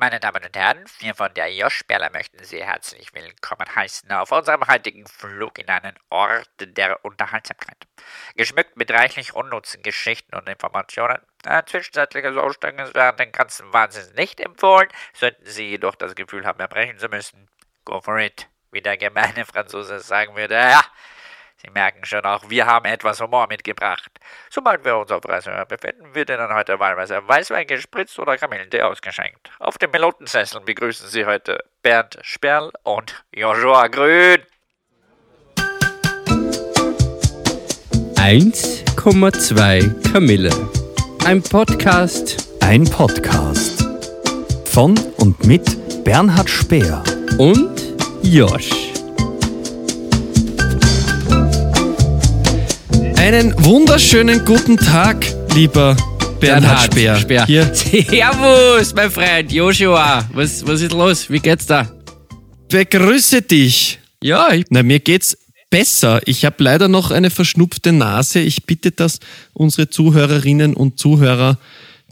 Meine Damen und Herren, wir von der Josh Berler möchten Sie herzlich willkommen heißen auf unserem heutigen Flug in einen Ort der Unterhaltsamkeit. Geschmückt mit reichlich unnutzen Geschichten und Informationen. Ein zwischenzeitliches Aussteigen ist während den ganzen Wahnsinn nicht empfohlen. Sollten Sie jedoch das Gefühl haben, erbrechen zu müssen, go for it. Wie der gemeine Franzose sagen würde, ja, Sie merken schon auch, wir haben etwas Humor mitgebracht. Sobald wir uns auf Reise befinden, wird Ihnen heute wahlweise Weißwein gespritzt oder Kamillentee ausgeschenkt. Auf dem Pilotensessel begrüßen Sie heute Bernd Sperl und Joshua Grün. 1,2 Kamille. Ein Podcast Ein Podcast von und mit Bernhard Speer. und Josh. Einen wunderschönen guten Tag, lieber Bernhard Speer. Speer. Hier Servus, mein Freund Joshua. Was, was ist los? Wie geht's da? begrüße dich. Ja, ich, Na, mir geht's besser. Ich habe leider noch eine verschnupfte Nase. Ich bitte das unsere Zuhörerinnen und Zuhörer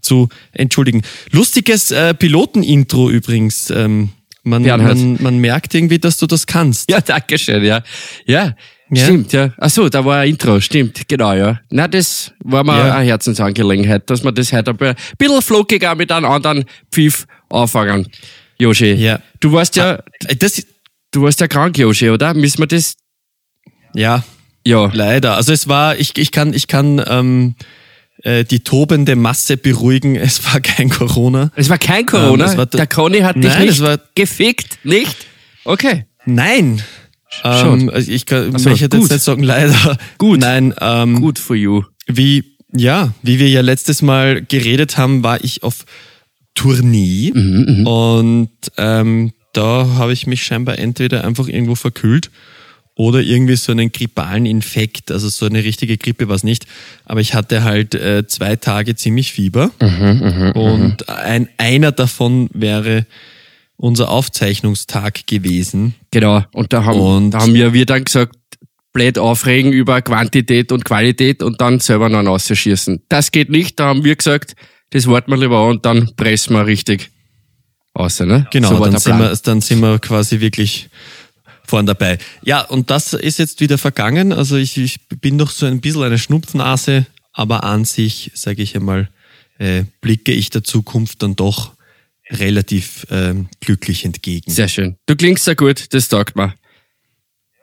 zu entschuldigen. Lustiges äh, Pilotenintro übrigens. Ähm, man, Bernhard. man, man merkt irgendwie, dass du das kannst. ja, danke schön, ja. Ja, Ja? stimmt, ja. Ach so, da war ein Intro, stimmt, genau, ja. Na, das war mir Ja. eine Herzensangelegenheit, dass wir das heute ein bisschen flockiger mit einem anderen Pfiff anfangen. Joshi, Ja. du warst ja, Äh, Das, du warst ja krank, Joshi, oder? Müssen wir das, ja, ja. Leider. Also es war, ich, ich kann, ich kann ähm, äh, die tobende Masse beruhigen. Es war kein Corona. Es war kein Corona. Ähm, war der Conny hat dich Nein, nicht es war- gefickt, nicht? Okay. Nein. Ähm, also ich kann, so, gut. jetzt nicht sagen, leider. Gut. Nein, ähm, Good for you. wie, ja, wie wir ja letztes Mal geredet haben, war ich auf Tournee Mhm, und ähm, da habe ich mich scheinbar entweder einfach irgendwo verkühlt oder irgendwie so einen grippalen Infekt, also so eine richtige Grippe war es nicht, aber ich hatte halt äh, zwei Tage ziemlich Fieber Mhm, und ein, einer davon wäre unser Aufzeichnungstag gewesen. Genau. Und da haben, Und- da haben wir, wir dann gesagt, blöd aufregen über Quantität und Qualität und dann selber noch rausschießen. Das geht nicht. Da haben wir gesagt, das warten wir lieber und dann pressen wir richtig aus, ne? Genau, so dann, sind wir, dann sind wir quasi wirklich vorn dabei. Ja, und das ist jetzt wieder vergangen. Also ich, ich bin noch so ein bisschen eine Schnupfnase, aber an sich, sage ich einmal, äh, blicke ich der Zukunft dann doch relativ ähm, glücklich entgegen. Sehr schön. Du klingst sehr gut, das taugt mir.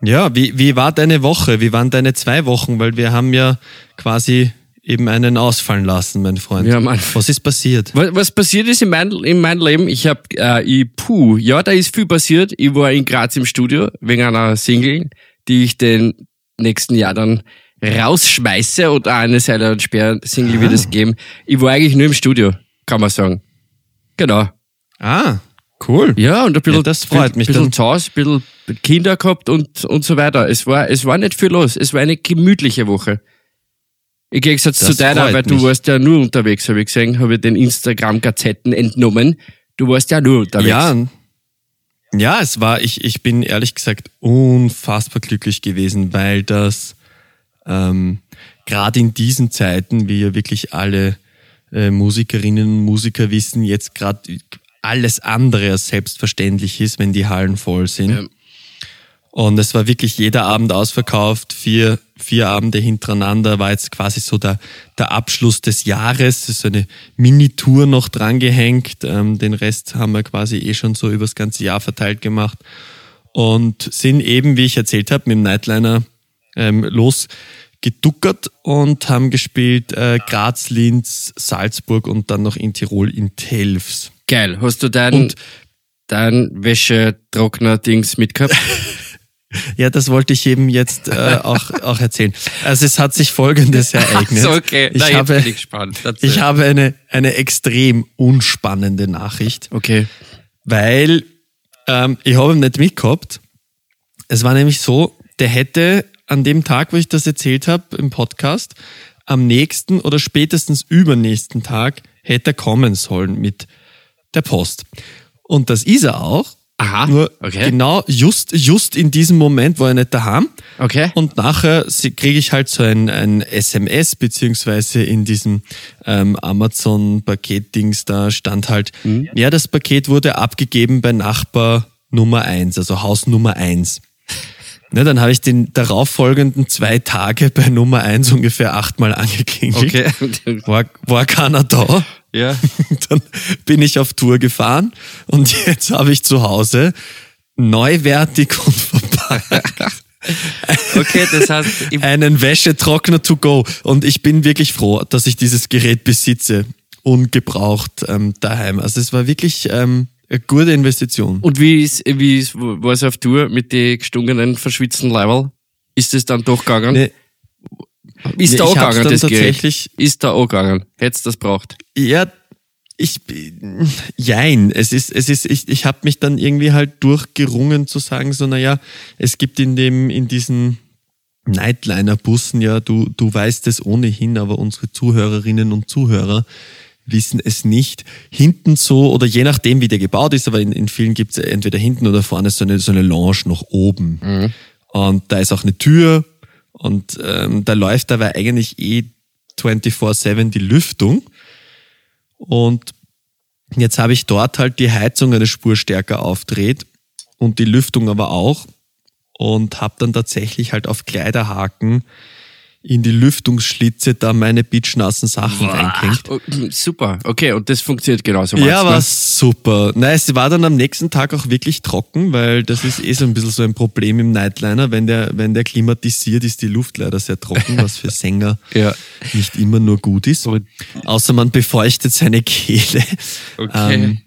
Ja, wie, wie war deine Woche? Wie waren deine zwei Wochen? Weil wir haben ja quasi eben einen ausfallen lassen, mein Freund. Ja, Mann. Was ist passiert? Was, was passiert ist in, mein, in meinem Leben, ich hab, äh, ich, puh, ja, da ist viel passiert. Ich war in Graz im Studio wegen einer Single, die ich den nächsten Jahr dann rausschmeiße und eine Seite und Sperr-Single wird es geben. Ich war eigentlich nur im Studio, kann man sagen. Genau. Ah, cool. Ja, und ein bisschen, Ja, das freut mich bisschen dann. zu Hause, ein bisschen Kinder gehabt und, und so weiter. Es war, es war nicht viel los. Es war eine gemütliche Woche. Im Gegensatz Das zu deiner, weil du mich. warst ja nur unterwegs, habe ich gesehen, habe ich den Instagram-Gazetten entnommen. Du warst ja nur unterwegs. Ja, ja, es war, ich, ich bin ehrlich gesagt unfassbar glücklich gewesen, weil das ähm, gerade in diesen Zeiten, wie ja wirklich alle äh, Musikerinnen und Musiker wissen, jetzt gerade alles andere als selbstverständlich ist, wenn die Hallen voll sind. Ja. Und es war wirklich jeder Abend ausverkauft, vier, vier Abende hintereinander, war jetzt quasi so der, der Abschluss des Jahres, Es ist so eine Mini-Tour noch drangehängt, ähm, den Rest haben wir quasi eh schon so übers ganze Jahr verteilt gemacht und sind eben, wie ich erzählt habe, mit dem Nightliner ähm, losgeduckert und haben gespielt äh, Graz, Linz, Salzburg und dann noch in Tirol in Telfs. Geil. Hast du dein, Und- dein Wäschetrockner-Dings mitgehabt? Ja, das wollte ich eben jetzt äh, auch, auch erzählen. Also es hat sich Folgendes ereignet. so, okay. Ich Na, habe, ich ich habe eine, eine extrem unspannende Nachricht, okay. weil ähm, ich habe ihn nicht mitgehabt. Es war nämlich so, der hätte an dem Tag, wo ich das erzählt habe im Podcast, am nächsten oder spätestens übernächsten Tag hätte er kommen sollen mit der Post. Und das ist er auch. Aha, Nur okay. genau just, just in diesem Moment war ich nicht daheim. Okay. Und nachher kriege ich halt so ein, ein SMS, beziehungsweise in diesem ähm, Amazon-Paket-Dings, da stand halt, Mhm. ja, das Paket wurde abgegeben bei Nachbar Nummer eins, also Haus Nummer eins. Ne, dann habe ich den darauffolgenden zwei Tage bei Nummer eins ungefähr achtmal angeklingelt. Okay. War, war keiner da. ja. Dann bin ich auf Tour gefahren und jetzt habe ich zu Hause neuwertig und verpackt Okay, das heißt, einen Wäschetrockner to go. Und ich bin wirklich froh, dass ich dieses Gerät besitze, ungebraucht ähm, daheim. Also es war wirklich ähm, eine gute Investition. Und wie ist, wie ist, war es auf Tour mit den gestungenen, verschwitzten Leiberl? Ist es dann doch gegangen? Nee, ist nee, da ich auch hab's gegangen, dann das Gerät? tatsächlich- Ist da auch gegangen? Hättest das braucht? ja, ich, jein, es ist, es ist, ich, ich habe mich dann irgendwie halt durchgerungen zu sagen, so, naja, es gibt in dem, in diesen Nightliner-Bussen ja, du, du weißt es ohnehin, aber unsere Zuhörerinnen und Zuhörer wissen es nicht. Hinten so, oder je nachdem, wie der gebaut ist, aber in, in vielen gibt es entweder hinten oder vorne so eine, so eine Lounge nach oben. Und da ist auch eine Tür und ähm, da läuft dabei eigentlich eh 24-7 die Lüftung. Und jetzt habe ich dort halt die Heizung eine Spur stärker aufdreht und die Lüftung aber auch und habe dann tatsächlich halt auf Kleiderhaken in die Lüftungsschlitze da meine bitchnassen Sachen reingehängt. Oh, super, okay, und das funktioniert genauso. Ja, war ne? super. Nein, es war dann am nächsten Tag auch wirklich trocken, weil das ist eh so ein bisschen so ein Problem im Nightliner. Wenn der, wenn der klimatisiert, ist die Luft leider sehr trocken, was für Sänger Ja. nicht immer nur gut ist. Außer man befeuchtet seine Kehle. Okay. Ähm,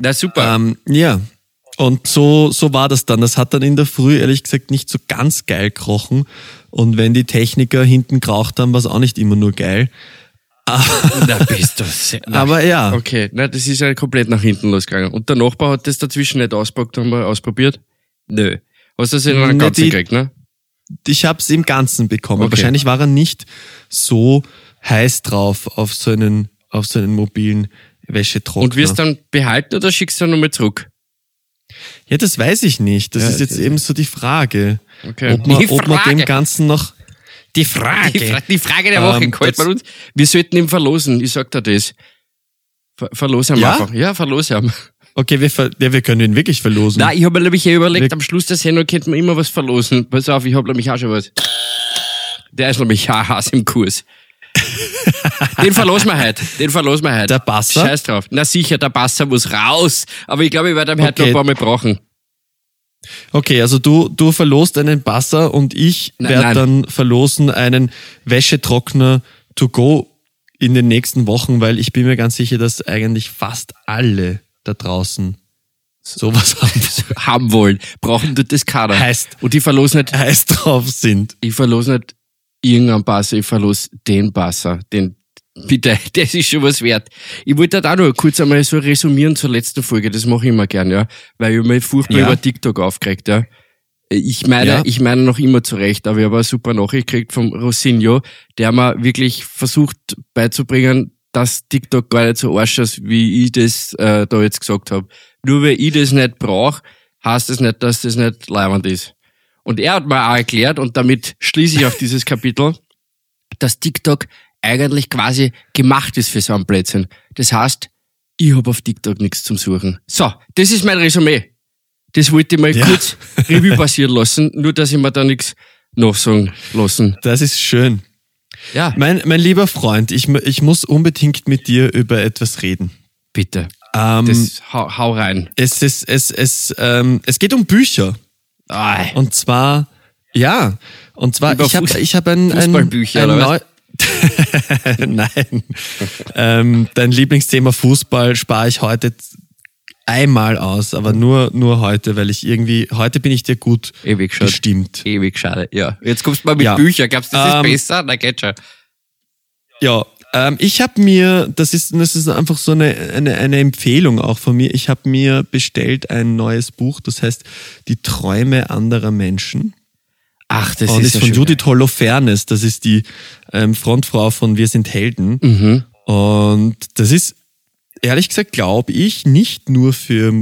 Na super. ähm, ja. Und so, so war das dann. Das hat dann in der Früh ehrlich gesagt nicht so ganz geil krochen. Und wenn die Techniker hinten geraucht haben, war es auch nicht immer nur geil. Na, bist du sehr, Aber ja, Okay, na, das ist ja komplett nach hinten losgegangen. Und der Nachbar hat das dazwischen nicht auspackt, haben wir ausprobiert? Nö. Hast du das in einer Ne, ganzen die- gekriegt, ne? ich habe es im Ganzen bekommen. Okay. Wahrscheinlich war er nicht so heiß drauf auf so einen, auf so einen mobilen Wäschetrockner. Und wirst dann behalten oder schickst du dann nochmal zurück? Ja, das weiß ich nicht. Das Ja, ist jetzt das- eben so die Frage. Okay. Ob man, Die ob man dem Ganzen noch... Die Frage. Die, Fra die Frage der Woche Ähm, mir uns. Wir sollten ihn verlosen, ich sag dir das. Ver verlos haben Ja? einfach. Ja, verlos haben. Okay, wir, ver ja, wir können ihn wirklich verlosen. Nein, ich habe mir nämlich eh überlegt, Wir- am Schluss der Sendung könnte man immer was verlosen. Pass auf, ich habe nämlich auch schon was. Der ist nämlich Hass im Kurs. Den verlosen wir heute. Den verlosen wir heute. Der Basser? Scheiß drauf. Na sicher, der Basser muss raus. Aber ich glaube, ich werde ihn heute Okay. noch ein paar Mal brauchen. Okay, also du, du verlost einen Basser und ich werde dann verlosen einen Wäschetrockner to go in den nächsten Wochen, weil ich bin mir ganz sicher, dass eigentlich fast alle da draußen sowas haben, Haben wollen. Brauchen du das Kader. Heißt- Und ich verlose nicht, heiß drauf sind. ich verlose nicht irgendeinen Basser, ich verlose den Basser. Den, bitte, das ist schon was wert. Ich wollte da auch noch kurz einmal so resümieren zur letzten Folge, das mache ich immer gern, ja. Weil ich mich furchtbar Ja. über TikTok aufgeregt, ja. Ich meine, Ja. ich meine noch immer zurecht, aber ich habe eine super Nachricht gekriegt vom Rosinho, der mir wirklich versucht beizubringen, dass TikTok gar nicht so arsch ist, wie ich das äh, da jetzt gesagt habe. Nur weil ich das nicht brauche, heißt das nicht, dass das nicht leibend ist. Und er hat mir auch erklärt, und damit schließe ich auf dieses Kapitel, dass TikTok eigentlich quasi gemacht ist für so einen Blödsinn. Das heißt, ich habe auf TikTok nichts zum Suchen. So, das ist mein Resümee. Das wollte ich mal Ja. kurz Revue passieren lassen, nur dass ich mir da nichts nachsagen lassen. Das ist schön. Ja, Mein, mein lieber Freund, ich, ich muss unbedingt mit dir über etwas reden. bitte. Ähm, Das hau, hau rein. es, ist, es, es, ähm, es geht um Bücher. Und zwar, ja, und zwar, Über ich habe ich hab ein, ein, ein neu Nein. ähm, dein Lieblingsthema Fußball spare ich heute einmal aus, aber nur, nur heute, weil ich irgendwie, heute bin ich dir gut Ewig schade. gestimmt. Ewig schade. Ja. Jetzt kommst du mal mit Ja. Büchern. Glaubst du, das Ähm, ist besser? Na, geht schon. Ja, ähm, ich habe mir, das ist, das ist einfach so eine, eine, eine Empfehlung auch von mir, ich habe mir bestellt ein neues Buch, das heißt Die Träume anderer Menschen. Ach, das und ist ist von. Judith Holofernes, das ist die ähm, Frontfrau von Wir sind Helden. Mhm. Und das ist, ehrlich gesagt, glaube ich, nicht nur für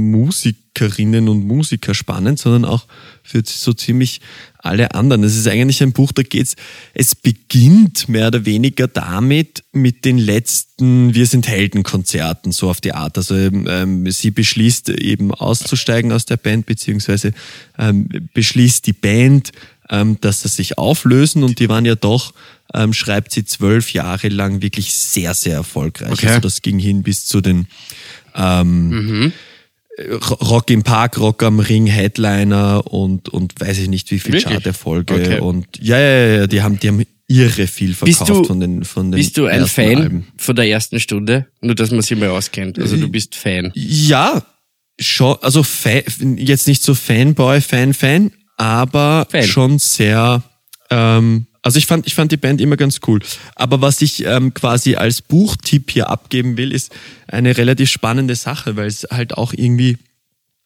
Musikerinnen und Musiker spannend, sondern auch für so ziemlich alle anderen. Es ist eigentlich ein Buch, da geht's, es beginnt mehr oder weniger damit mit den letzten Wir sind Helden-Konzerten, so auf die Art. Also ähm, sie beschließt eben auszusteigen aus der Band, beziehungsweise ähm, beschließt die Band, ähm, dass sie sich auflösen und die waren ja doch, ähm, schreibt sie zwölf Jahre lang wirklich sehr, sehr erfolgreich. Okay. Also das ging hin bis zu den ähm, Mhm. Rock im Park, Rock am Ring, Headliner und, und weiß ich nicht wie viel? Charterfolge. Okay. Und ja, ja, ja, ja, die haben, die haben irre viel Bist verkauft du- von den, von den Bist du ein Fan Alben. von der ersten Stunde? Nur, dass man sich mal auskennt. Also du bist Fan. Ja, schon, also Fa jetzt nicht so Fanboy, Fan, Fan, aber Fan. schon sehr, ähm, also ich fand, ich fand die Band immer ganz cool. Aber was ich ähm, quasi als Buchtipp hier abgeben will, ist eine relativ spannende Sache, weil es halt auch irgendwie,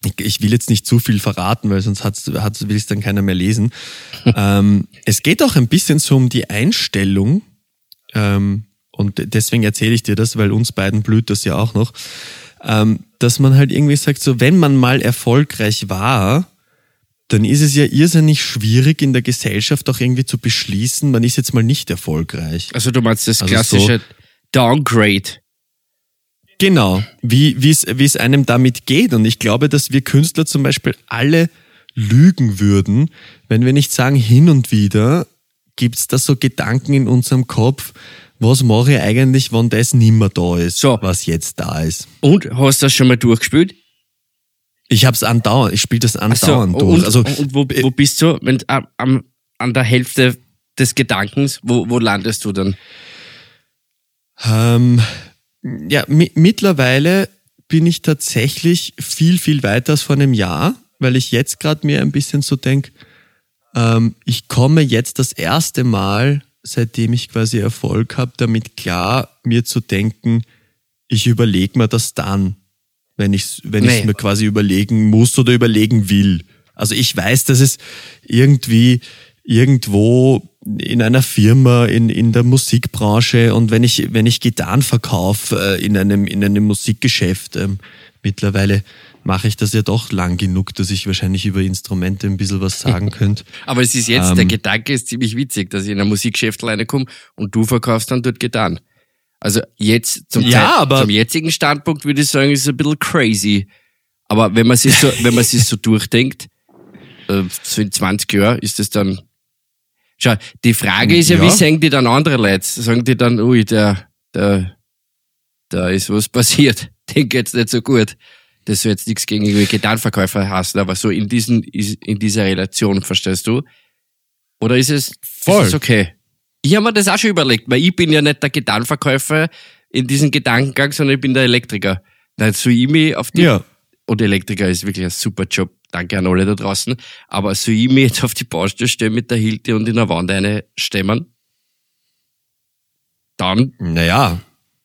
ich, ich will jetzt nicht zu viel verraten, weil sonst hat's, hat's, will es dann keiner mehr lesen. ähm, es geht auch ein bisschen so um die Einstellung, ähm, und deswegen erzähle ich dir das, weil uns beiden blüht das ja auch noch, ähm, dass man halt irgendwie sagt, so wenn man mal erfolgreich war, dann ist es ja irrsinnig schwierig in der Gesellschaft auch irgendwie zu beschließen, man ist jetzt mal nicht erfolgreich. Also du meinst das Also klassische Downgrade. Genau, wie wie es wie es einem damit geht. Und ich glaube, dass wir Künstler zum Beispiel alle lügen würden, wenn wir nicht sagen, hin und wieder gibt's da so Gedanken in unserem Kopf, was mache ich eigentlich, wenn das nimmer da ist, So. was jetzt da ist. Und hast du das schon mal durchgespielt? Ich hab's andauernd, ich spiele das so, andauernd und, durch. Also und wo, wo bist du? Wenn, am, an der Hälfte des Gedankens, wo, wo landest du dann? Ähm, ja, mi mittlerweile bin ich tatsächlich viel, viel weiter als vor einem Jahr, weil ich jetzt gerade mir ein bisschen so denk, ähm, ich komme jetzt das erste Mal, seitdem ich quasi Erfolg habe, damit klar, mir zu denken, ich überlege mir das dann, wenn ich wenn Nee. mir quasi überlegen muss oder überlegen will. Also ich weiß, dass es irgendwie irgendwo in einer Firma, in, in der Musikbranche und wenn ich, wenn ich Gitarren verkaufe äh, in, einem, in einem Musikgeschäft, ähm, mittlerweile mache ich das ja doch lang genug, dass ich wahrscheinlich über Instrumente ein bisschen was sagen könnte. Aber es ist jetzt, Ähm. der Gedanke ist ziemlich witzig, dass ich in ein Musikgeschäft reinkomme und du verkaufst dann dort getan. Also jetzt zum, Ja, Zeit, aber- zum jetzigen Standpunkt würde ich sagen, ist es ein bisschen crazy. Aber wenn man sich so, wenn man sich so durchdenkt, äh, so in 20 Jahren ist es dann. Schau, die Frage ist ja, Ja. wie sagen die dann andere Leute? Sagen die dann, ui, der, der, da ist was passiert. Den geht's nicht so gut. Das soll jetzt nichts gegen irgendwie Gitarrenverkäufer hassen, aber so in diesen, in dieser Relation, verstehst du? Oder ist es, Voll. ist es okay? Ich habe mir das auch schon überlegt, weil ich bin ja nicht der Gitarrenverkäufer in diesem Gedankengang, sondern ich bin der Elektriker. Dann soll ich mich auf die, Ja. und Elektriker ist wirklich ein super Job, danke an alle da draußen, aber soll ich mich jetzt auf die Baustelle stellen mit der Hilde und in der Wand eine stemmen? Dann Naja,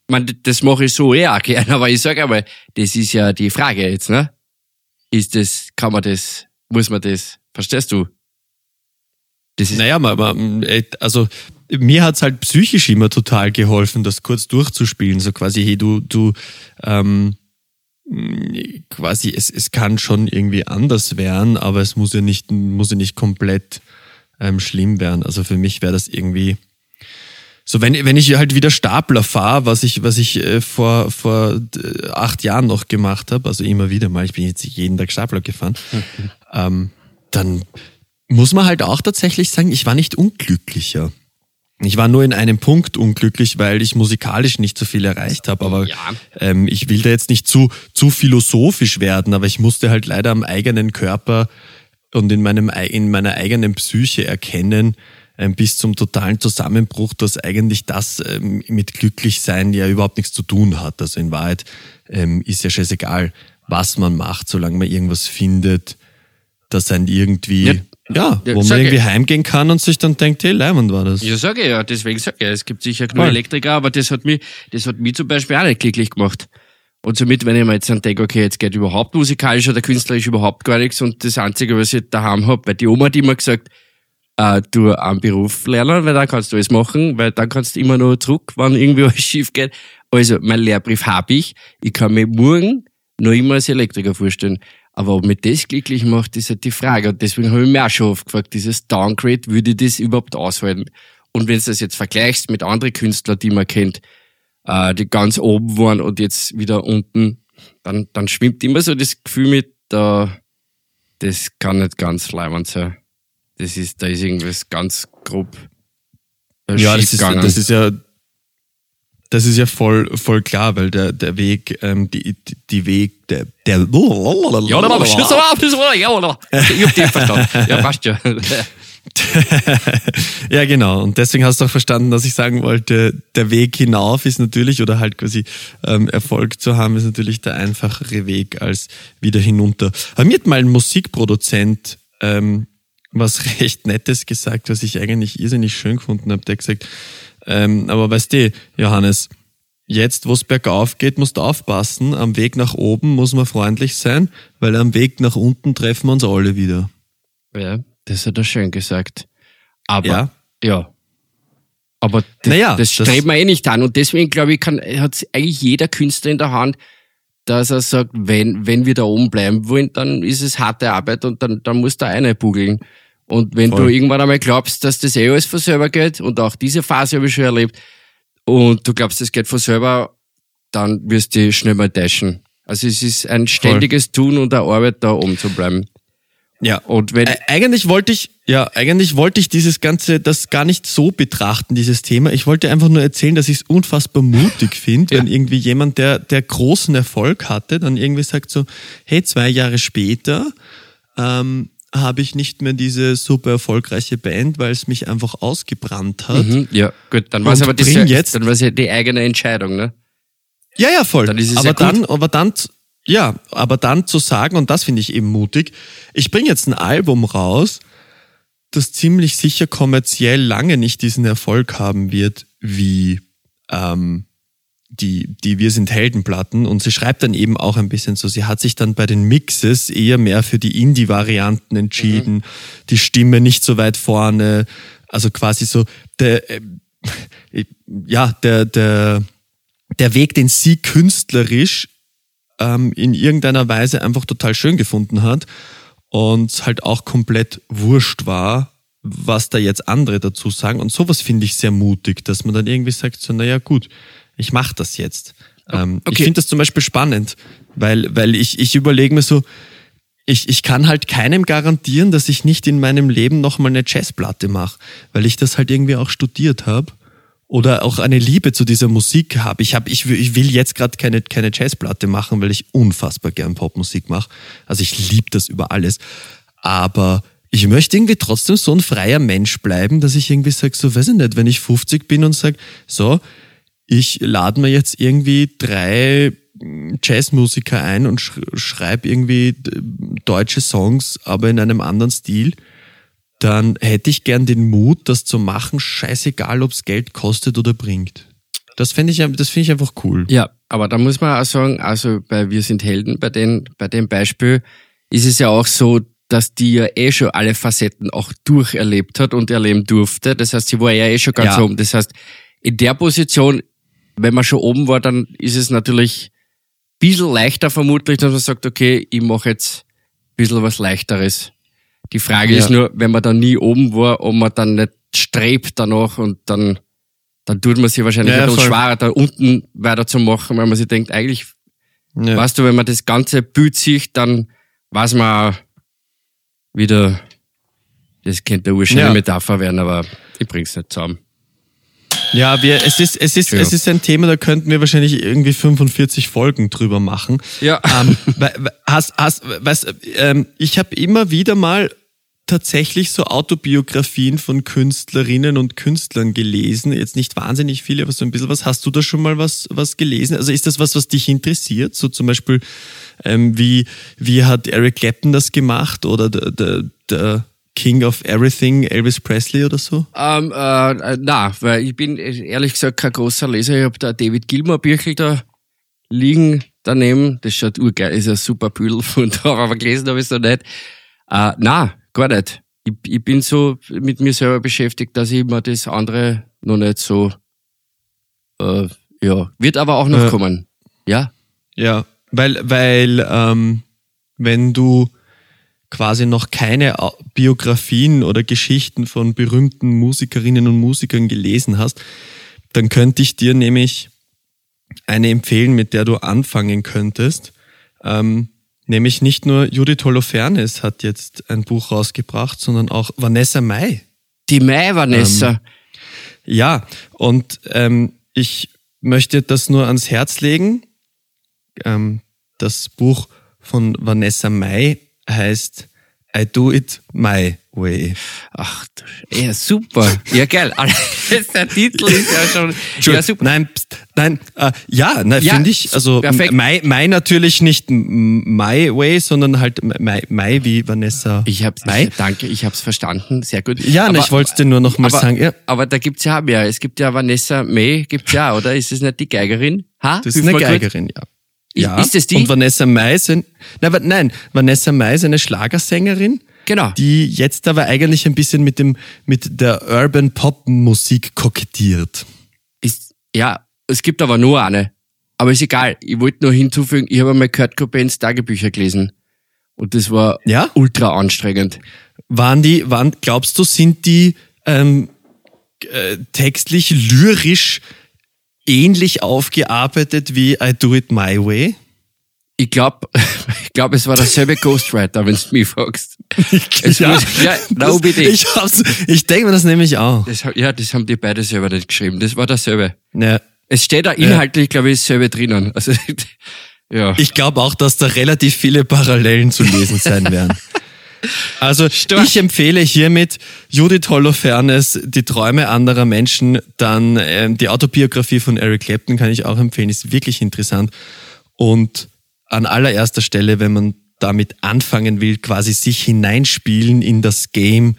man, das mache ich so eh auch gerne, aber ich sage einmal, das ist ja die Frage jetzt, ne? Ist das, kann man das, muss man das, verstehst du? Das ist, naja, man, man, äh, also mir hat's halt psychisch immer total geholfen, das kurz durchzuspielen. So quasi, hey, du, du, ähm, quasi, es, es kann schon irgendwie anders werden, aber es muss ja nicht, muss ja nicht komplett ähm, schlimm werden. Also für mich wäre das irgendwie. So, wenn, wenn ich halt wieder Stapler fahre, was ich, was ich äh, vor, vor äh, acht Jahren noch gemacht habe, also immer wieder mal, ich bin jetzt jeden Tag Stapler gefahren, ähm, dann muss man halt auch tatsächlich sagen, ich war nicht unglücklicher. Ich war nur in einem Punkt unglücklich, weil ich musikalisch nicht so viel erreicht habe. Aber Ja. ähm, ich will da jetzt nicht zu, zu philosophisch werden, aber ich musste halt leider am eigenen Körper und in, meinem, ei- in meiner eigenen Psyche erkennen, ähm, bis zum totalen Zusammenbruch, dass eigentlich das ähm, mit Glücklichsein ja überhaupt nichts zu tun hat. Also in Wahrheit ähm, ist ja scheißegal, was man macht, solange man irgendwas findet, das einen irgendwie, Ja. Ja, Ja, wo man irgendwie ich. heimgehen kann und sich dann denkt, hey, Leimund war das. Ja, sage ich ja, deswegen sage ich ja, es gibt sicher genug Voll. Elektriker, aber das hat mich, das hat mich zum Beispiel auch nicht glücklich gemacht. Und somit, wenn ich mir jetzt dann denke, okay, jetzt geht überhaupt musikalisch oder künstlerisch überhaupt gar nichts und das Einzige, was ich daheim hab, weil die Oma hat immer gesagt, äh, du einen Beruf lernen, weil dann kannst du alles machen, weil dann kannst du immer noch zurück, wenn irgendwie alles schief geht. Also, mein Lehrbrief habe ich. Ich kann mir morgen noch immer als Elektriker vorstellen. Aber ob mich das glücklich macht, ist halt die Frage. Und deswegen habe ich mir auch schon oft gefragt, dieses Downgrade, würde ich das überhaupt aushalten? Und wenn du das jetzt vergleichst mit anderen Künstlern, die man kennt, äh, die ganz oben waren und jetzt wieder unten, dann, dann schwimmt immer so das Gefühl mit, da, das kann nicht ganz leibend sein. Das ist, da ist irgendwas ganz grob. äh, Ja, das ist, das ist ja, das ist ja voll, voll klar, weil der, der Weg, ähm, die, die- Weg, der, der, Ja? Aber schieß doch auf, das war, ja, oder? Ich hab dich verstanden. Ja, passt ja. ja, genau. Und deswegen hast du auch verstanden, dass ich sagen wollte, der Weg hinauf ist natürlich, oder halt quasi ähm, Erfolg zu haben, ist natürlich der einfachere Weg als wieder hinunter. Aber mir hat mal ein Musikproduzent ähm, was recht Nettes gesagt, was ich eigentlich irrsinnig schön gefunden habe. Der hat gesagt, ähm, aber weißt du, Johannes, jetzt, wo es bergauf geht, musst du aufpassen. Am Weg nach oben muss man freundlich sein, weil am Weg nach unten treffen wir uns alle wieder. ja, das hat er schön gesagt. Aber, Ja. ja. Aber das, Naja, das strebt man eh nicht an. Und deswegen, glaube ich, hat eigentlich jeder Künstler in der Hand, dass er sagt, wenn, wenn wir da oben bleiben wollen, dann ist es harte Arbeit und dann, dann musst du eine bugeln. Und wenn Voll. du irgendwann einmal glaubst, dass das eh alles von selber geht, und auch diese Phase habe ich schon erlebt, und du glaubst, das geht von selber, dann wirst du schnell mal täuschen. Also es ist ein ständiges Tun und eine Arbeit, da oben zu bleiben. Ja. Und wenn, Ä- Eigentlich wollte ich, ja, eigentlich wollte ich dieses ganze, das gar nicht so betrachten, dieses Thema. Ich wollte einfach nur erzählen, dass ich es unfassbar mutig finde, Ja. wenn irgendwie jemand, der, der großen Erfolg hatte, dann irgendwie sagt so, hey, zwei Jahre später, ähm, habe ich nicht mehr diese super erfolgreiche Band, weil es mich einfach ausgebrannt hat. Mhm, ja, gut, dann war es aber ja, jetzt- dann war es ja die eigene Entscheidung, ne? Ja, ja, voll. Dann ist es aber ja dann, aber dann, ja, aber dann zu sagen, und das finde ich eben mutig, ich bringe jetzt ein Album raus, das ziemlich sicher kommerziell lange nicht diesen Erfolg haben wird, wie ähm, die, die Wir sind Heldenplatten. Und sie schreibt dann eben auch ein bisschen so, sie hat sich dann bei den Mixes eher mehr für die Indie-Varianten entschieden, die Stimme nicht so weit vorne, also quasi so der, äh, ja, der, der, der Weg, den sie künstlerisch ähm, in irgendeiner Weise einfach total schön gefunden hat und halt auch komplett wurscht war, was da jetzt andere dazu sagen. Und sowas finde ich sehr mutig, dass man dann irgendwie sagt, so, naja gut, ich mache das jetzt. Ähm, Ich Okay. finde das zum Beispiel spannend, weil, weil ich, ich überlege mir so, ich, ich kann halt keinem garantieren, dass ich nicht in meinem Leben nochmal eine Jazzplatte mache, weil ich das halt irgendwie auch studiert habe oder auch eine Liebe zu dieser Musik habe. Ich, hab, ich, will- ich will jetzt gerade keine, keine Jazzplatte machen, weil ich unfassbar gern Popmusik mache. Also ich liebe das über alles. Aber ich möchte irgendwie trotzdem so ein freier Mensch bleiben, dass ich irgendwie sage, so weiß ich nicht, wenn ich 50 bin und sage, so, ich lade mir jetzt irgendwie drei mm, Jazzmusiker ein und sch schreibe irgendwie deutsche Songs, aber in einem anderen Stil, dann hätte ich gern den Mut, das zu machen, scheißegal, ob es Geld kostet oder bringt. Das finde ich, das finde ich einfach cool. Ja, aber da muss man auch sagen, also bei Wir sind Helden, bei, den, bei dem Beispiel ist es ja auch so, dass die ja eh schon alle Facetten auch durcherlebt hat und erleben durfte. Das heißt, sie war ja eh schon ganz Ja. oben. Das heißt, in der Position, wenn man schon oben war, dann ist es natürlich ein bisschen leichter vermutlich, dass man sagt, okay, ich mache jetzt ein bisschen was Leichteres. Die Frage Ja. ist nur, wenn man da nie oben war, ob man dann nicht strebt danach und dann, dann tut man sich wahrscheinlich Ja, ein bisschen voll. schwerer, da unten weiterzumachen, weil man sich denkt, eigentlich, Ja. weißt du, wenn man das ganze Bild sieht, dann weiß man wieder, das könnte eine. Metapher werden, aber ich bring's nicht zusammen. Ja, wir, es ist, es ist, es ist ein Thema, da könnten wir wahrscheinlich irgendwie 45 Folgen drüber machen. Ja. Ähm, hast, hast, weißt, ähm, ich habe immer wieder mal tatsächlich so Autobiografien von Künstlerinnen und Künstlern gelesen. Jetzt nicht wahnsinnig viele, aber so ein bisschen was. Hast du da schon mal was, was gelesen? Also ist das was, was dich interessiert? So zum Beispiel, ähm, wie, wie hat Eric Clapton das gemacht oder der, der, der King of Everything, Elvis Presley oder so? Ähm, äh, na, weil ich bin äh, ehrlich gesagt kein großer Leser. Ich habe da David Gilmour Büchel da liegen daneben. Das schaut urgeil, ist ein super Büdel von da, aber gelesen habe ich es noch nicht. Äh, na, gar nicht. Ich, ich bin so mit mir selber beschäftigt, dass ich mir das andere noch nicht so, äh, ja, wird aber auch noch Ja. kommen. Ja, Ja, weil, weil, ähm, wenn du quasi noch keine Biografien oder Geschichten von berühmten Musikerinnen und Musikern gelesen hast, dann könnte ich dir nämlich eine empfehlen, mit der du anfangen könntest. Ähm, nämlich nicht nur Judith Holofernes hat jetzt ein Buch rausgebracht, sondern auch Vanessa Mai. Die Mai Vanessa. Ja, und ähm, ich möchte das nur ans Herz legen. Ähm, das Buch von Vanessa Mai heißt I Do It My Way. Ach, du- ja, super. Ja, geil. Der Titel ist ja schon. Ja, super. Nein, pst, nein, äh, ja, nein, Ja, finde ich. Also perfekt. My, My natürlich nicht My Way, sondern halt My, My wie Vanessa Ich hab's, Mai. danke, ich hab's verstanden. Sehr gut. Ja, na, ich wollte es dir nur noch mal aber, sagen. Ja, aber da gibt's ja mehr. Es gibt ja Vanessa May, gibt's ja, oder? Ist es nicht die Geigerin? Ha? das ist Hilf eine. Geigerin, ja. Ist- ja. ist es die? Und Vanessa Mai nein, nein, Vanessa Mai ist eine Schlagersängerin. Genau. die jetzt aber eigentlich ein bisschen mit dem mit der Urban Pop Musik kokettiert. Ist, ja, es gibt aber nur eine. Aber ist egal. Ich wollte nur hinzufügen, ich habe einmal Kurt Cobains Tagebücher gelesen. Und das war Ja? ultra anstrengend. Waren die, waren, glaubst du, sind die ähm, äh, textlich lyrisch ähnlich aufgearbeitet wie I Do It My Way? Ich glaube, ich glaub, es war derselbe Ghostwriter, wenn du mich fragst. Es Ja, muss, ja na, Das, ich ich denke mir das nämlich auch. Das, ja, das haben die beide selber nicht geschrieben. Das war dasselbe. Ja. Es steht da inhaltlich, glaube ich, dasselbe drinnen. Also, ja. Ich glaube auch, dass da relativ viele Parallelen zu lesen sein werden. Also ich empfehle hiermit Judith Holofernes, Die Träume anderer Menschen, dann ähm, die Autobiografie von Eric Clapton kann ich auch empfehlen, ist wirklich interessant. Und an allererster Stelle, wenn man damit anfangen will, quasi sich hineinspielen in das Game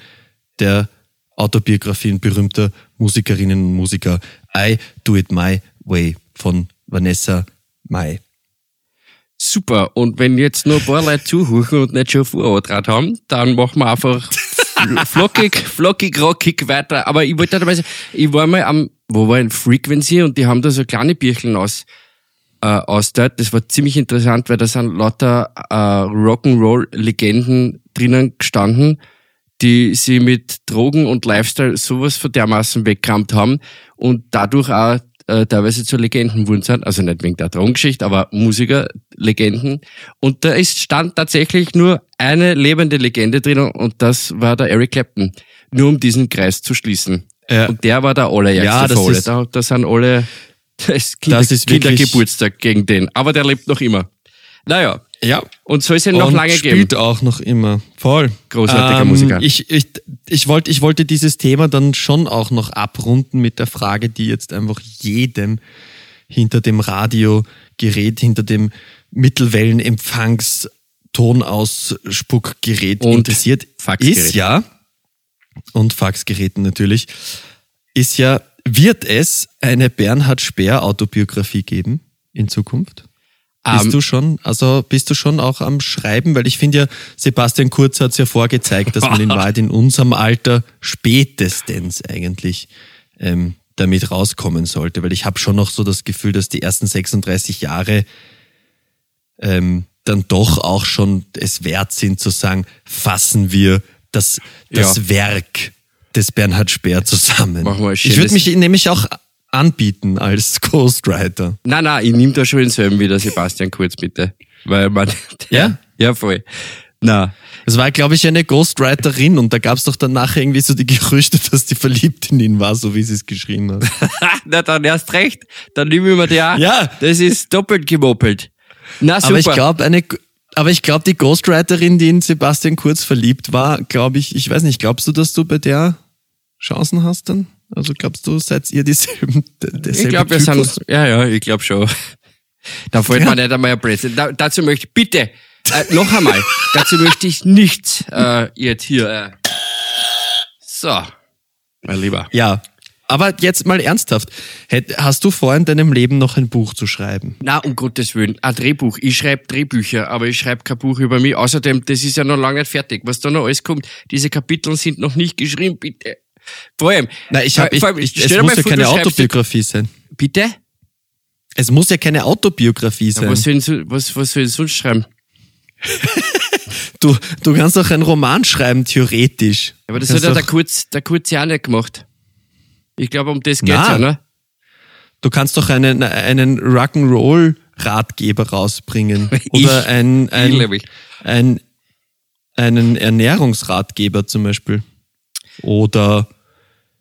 der Autobiografien berühmter Musikerinnen und Musiker, I Do It My Way von Vanessa Mai. Super. Und wenn jetzt nur ein paar Leute zuhören und nicht schon Vorrat haben, dann machen wir einfach fl- flockig, flockig, rockig weiter. Aber ich wollte dabei sagen, ich war mal am, wo war ein Frequency und die haben da so kleine Bircheln aus, äh, aus dort. Das war ziemlich interessant, weil da sind lauter äh, Rock'n'Roll-Legenden drinnen gestanden, die sie mit Drogen und Lifestyle sowas von dermaßen weggerammt haben und dadurch auch äh, teilweise zu Legenden wurden sind. Also nicht wegen der Drogengeschichte, aber Musiker, Legenden. Und da ist, stand tatsächlich nur eine lebende Legende drinnen und das war der Eric Clapton. Nur um diesen Kreis zu schließen. Ja. Und der war der allerjährigste Ja, das ist- Da, da sind alle, das ist, Kinder, Das ist wirklich- Kindergeburtstag gegen den. Aber der lebt noch immer. Naja, Ja, und soll es ihn noch und lange spielt geben. auch noch immer. Voll. Großartiger Musiker. Ich, ich, ich, wollte, ich wollte dieses Thema dann schon auch noch abrunden mit der Frage, die jetzt einfach jedem hinter dem Radiogerät, hinter dem Mittelwellenempfangs Tonausspuckgerät Und interessiert. Faxgerät. Ist ja, und Faxgeräten natürlich, ist ja, wird es eine Bernhard Speer Autobiografie geben in Zukunft? Bist Ähm, du schon, also bist du schon auch am Schreiben? Weil ich finde ja, Sebastian Kurz hat es ja vorgezeigt, dass man in Wahrheit in unserem Alter spätestens eigentlich ähm, damit rauskommen sollte. Weil ich habe schon noch so das Gefühl, dass die ersten 36 Jahre ähm, dann doch auch schon es wert sind zu sagen, fassen wir das, das Ja. Werk des Bernhard Speer zusammen. Wir ein ich würde mich nämlich auch anbieten als Ghostwriter. Nein, nein, ich nehme da schon denselben wie der Sebastian Kurz, bitte. Weil man, Ja? Ja, voll. Na, Es war, glaube ich, eine Ghostwriterin und da gab es doch dann nachher irgendwie so die Gerüchte, dass die verliebt in ihn war, so wie sie es geschrieben hat. na dann erst recht. Dann nehmen wir die auch. Ja. Das ist doppelt gemoppelt. Na super. Aber ich glaube, eine, aber ich glaube, die Ghostwriterin, die in Sebastian Kurz verliebt war, glaube ich, ich weiß nicht, glaubst du, dass du bei der Chancen hast dann? Also glaubst du, seid ihr dieselben? ich glaube, wir sind, ja, ja, ich glaube schon. Da fällt Ja. mir nicht einmal ein Blödsinn. Da, dazu möchte ich, bitte, äh, noch einmal, dazu möchte ich nicht äh, jetzt hier, äh, so, mein Lieber. Ja. Aber jetzt mal ernsthaft. Hast du vor, in deinem Leben noch ein Buch zu schreiben? Na, um Gottes Willen, ein Drehbuch. Ich schreibe Drehbücher, aber ich schreibe kein Buch über mich. Außerdem, das ist ja noch lange nicht fertig. Was da noch alles kommt, diese Kapitel sind noch nicht geschrieben, bitte. Vor allem, Nein, ich habe, ich, allem, ich, es muss ja vor, keine Autobiografie sein. Bitte? Es muss ja keine Autobiografie sein. Was soll, ich, was, was soll ich sonst schreiben? Du, du kannst auch einen Roman schreiben, theoretisch. Aber das hat ja der Kurz, der Kurz ja auch nicht gemacht. Ich glaube, um das geht's ja, ne? Du kannst doch einen, einen Rock'n'Roll-Ratgeber rausbringen. Oder Ich- ein, ein, ich. ein, einen Ernährungsratgeber zum Beispiel. Oder,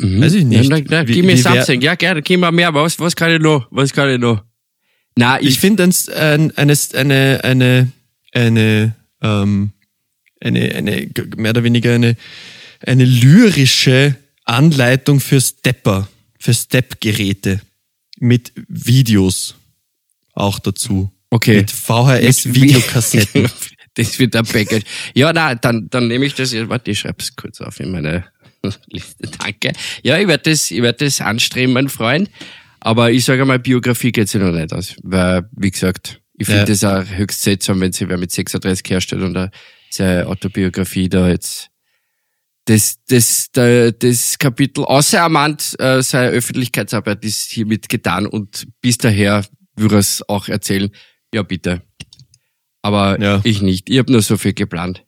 weiß ich nicht. Ja, na, na, gib mir something. Ja, gerne, gib mir mehr. Was, was kann ich noch? Was kann ich noch? Na, Ich ich, finde ein, ein, eine, eine, eine, eine, ähm, eine, eine, mehr oder weniger eine, eine lyrische Anleitung für Stepper, für Step-Geräte mit Videos auch dazu. Okay. Mit VHS-Videokassetten. das wird ein Package. Ja, na, dann, dann nehme ich das. Warte, ich schreibe es kurz auf in meine. Danke. Ja, ich werde das, ich werde das anstreben, mein Freund. Aber ich sage mal, Biografie geht sich noch nicht aus. Weil, wie gesagt, ich finde Ja. das auch höchst seltsam, wenn sie wer mit 36 herstellt und seine Autobiografie da jetzt das, das, da, das Kapitel, außer Amand, äh, seine Öffentlichkeitsarbeit ist hiermit getan und bis daher würde er es auch erzählen. Ja, bitte. Aber Ja. ich nicht. Ich habe nur so viel geplant.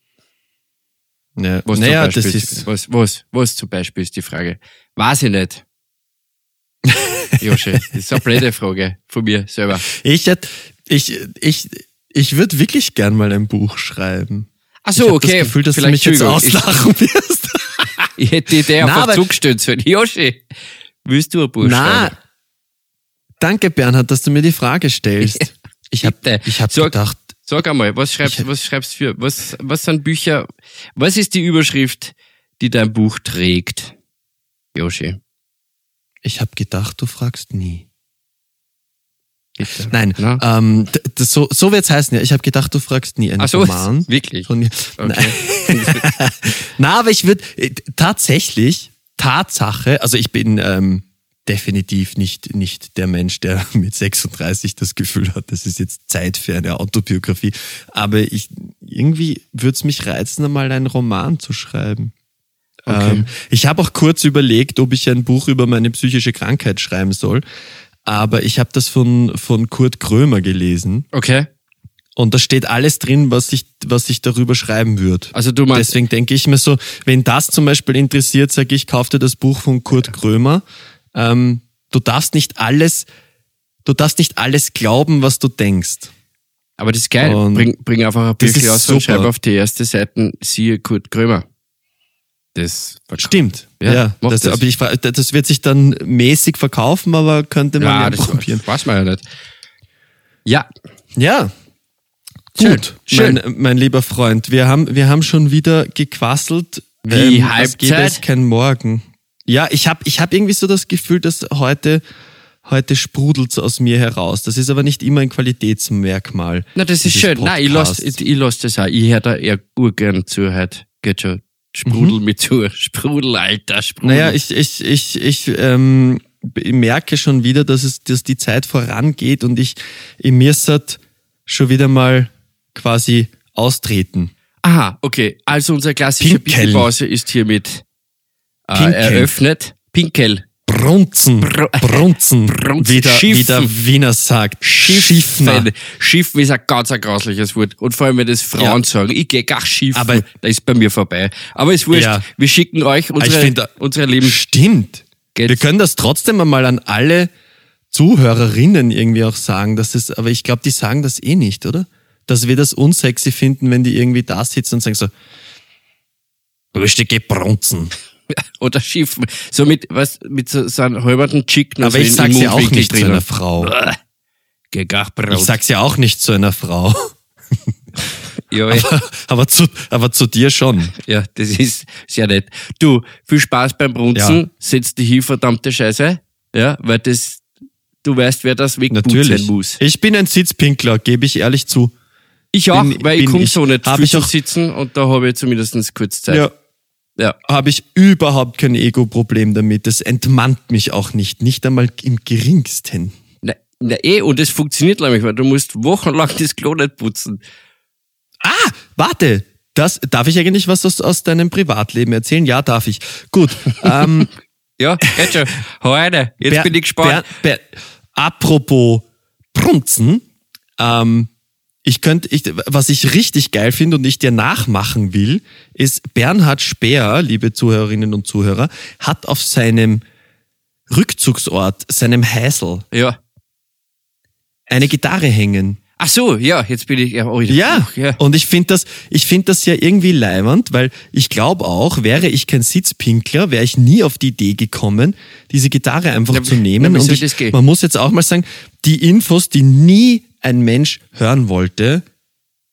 Ja. Was naja, zum das Beispiel ist, was, was, was zum Beispiel ist die Frage. Weiß ich nicht. Josche, das ist eine blöde Frage von mir selber. ich hätte, ich, ich, ich würde wirklich gern mal ein Buch schreiben. Ach ich so, hab okay. das Gefühl, dass du Vielleicht, mich jetzt auslachen wirst. Ich, ich hätte die Idee einfach zugestellt sollen. Joschi, willst du ein Buch Na, schreiben? danke Bernhard, dass du mir die Frage stellst. Ich habe ich hab Sag- gedacht, Sag einmal, was schreibst, was schreibst für, was, was sind Bücher, was ist die Überschrift, die dein Buch trägt? Joschi, ich habe gedacht, du fragst nie. bitte. Nein, Na? ähm, das, so, so wird's heißen, ja. Ich habe gedacht, du fragst nie einen Ach so, Roman. wirklich? Von, Okay. Na, aber ich würde tatsächlich, Tatsache, also ich bin ähm, definitiv nicht, nicht der Mensch, der mit 36 das Gefühl hat, das ist jetzt Zeit für eine Autobiografie. Aber ich irgendwie würde es mich reizen, einmal einen Roman zu schreiben. Okay. Ähm, ich habe auch kurz überlegt, ob ich ein Buch über meine psychische Krankheit schreiben soll. Aber ich habe das von, von Kurt Krömer gelesen. Okay. Und da steht alles drin, was ich, was ich darüber schreiben würde. Also du meinst, Deswegen denke ich mir so, wenn das zum Beispiel interessiert, sage ich, kauf dir das Buch von Kurt Krömer. Ähm, du darfst nicht alles, du darfst nicht alles glauben, was du denkst. aber das ist geil. Und Bring, bring einfach ein ist aus und schreib auf die erste Seite, siehe Kurt Krömer. Das Stimmt. Ja, Ja, das, das. Aber ich, das wird sich dann mäßig verkaufen, aber könnte man ja, ja, das probieren. weiß man ja nicht. Ja, Ja. Gut, schön. Mein, mein lieber Freund, wir haben, wir haben schon wieder gequasselt. Ähm, Wie als Halbzeit? es kein Morgen. Ja, ich habe ich hab irgendwie so das Gefühl, dass heute, heute sprudelt's aus mir heraus. Das ist aber nicht immer ein Qualitätsmerkmal. na, das ist schön. Nein, ich lass, Podcasts. ich, ich lass das auch. Ich höre da eher urgern zu heute. Geht schon. Sprudel mit zu. Sprudel, Alter, Sprudel. Naja, ich, ich, ich, ich ähm, b- merke schon wieder, dass, es, dass die Zeit vorangeht und ich, ich müsste schon wieder mal quasi austreten. Aha, okay. Also unsere klassische Pinkeln. Pinkelpause ist hiermit Pinkeln. eröffnet. Pinkel. Brunzen, Br- brunzen, Brunzen. wie, der, wie der Wiener sagt. Schiffen. Schiffen ist ein ganz ein grausliches Wort. Und vor allem, wenn das Frauen Ja. sagen, ich gehe gar schiffen, Aber- da ist bei mir vorbei. Aber ist wurscht. Ja. Wir schicken euch unsere, find, äh, unsere lieben Stimmt. Geht's? Wir können das trotzdem einmal an alle Zuhörerinnen irgendwie auch sagen, dass es, aber ich glaube, die sagen das eh nicht, oder? Dass wir das unsexy finden, wenn die irgendwie da sitzen und sagen so, Brüste gebrunzen. oder Schiffen. So mit, was, mit so, so einem halberten Chicken. Aber ich sag's ja auch nicht zu einer Frau. Ich sag's ja auch nicht zu einer Frau. ja, ja. aber, zu, aber zu dir schon. Ja, das ist sehr nett. Du, viel Spaß beim Brunzen. Ja. Setz dich hin, verdammte Scheiße. Ja, weil das, du weißt, wer das wegputzen Natürlich. muss. Ich bin ein Sitzpinkler, gebe ich ehrlich zu. Ich auch, Bin- weil ich bin komme ich. so nicht Hab viel ich zu auch- sitzen und da habe ich zumindest kurz Zeit. Ja. Ja. Habe ich überhaupt kein Ego-Problem damit. Das entmannt mich auch nicht. Nicht einmal im geringsten. Na, na eh, und es funktioniert nämlich, weil du musst wochenlang das Klo nicht putzen. Ah, warte. Das, darf ich eigentlich was aus, aus deinem Privatleben erzählen? Ja, darf ich. Gut. Ähm, Ja, geht schon. Eine. Jetzt Ber- bin ich gespannt. Ber, Ber, apropos Brunzen. Ähm, ich könnte, ich, was ich richtig geil finde und ich dir nachmachen will, ist Bernhard Speer, liebe Zuhörerinnen und Zuhörer, hat auf seinem Rückzugsort, seinem Heißel, Ja. eine Gitarre hängen. Ach so, ja, jetzt bin ich. Ja, oh, Ja, ja. und ich finde das, ich finde das ja irgendwie leiwand, weil ich glaube auch, wäre ich kein Sitzpinkler, wäre ich nie auf die Idee gekommen, diese Gitarre einfach Na, zu na, nehmen. wie und ich, man muss jetzt auch mal sagen, die Infos, die nie ein Mensch hören wollte,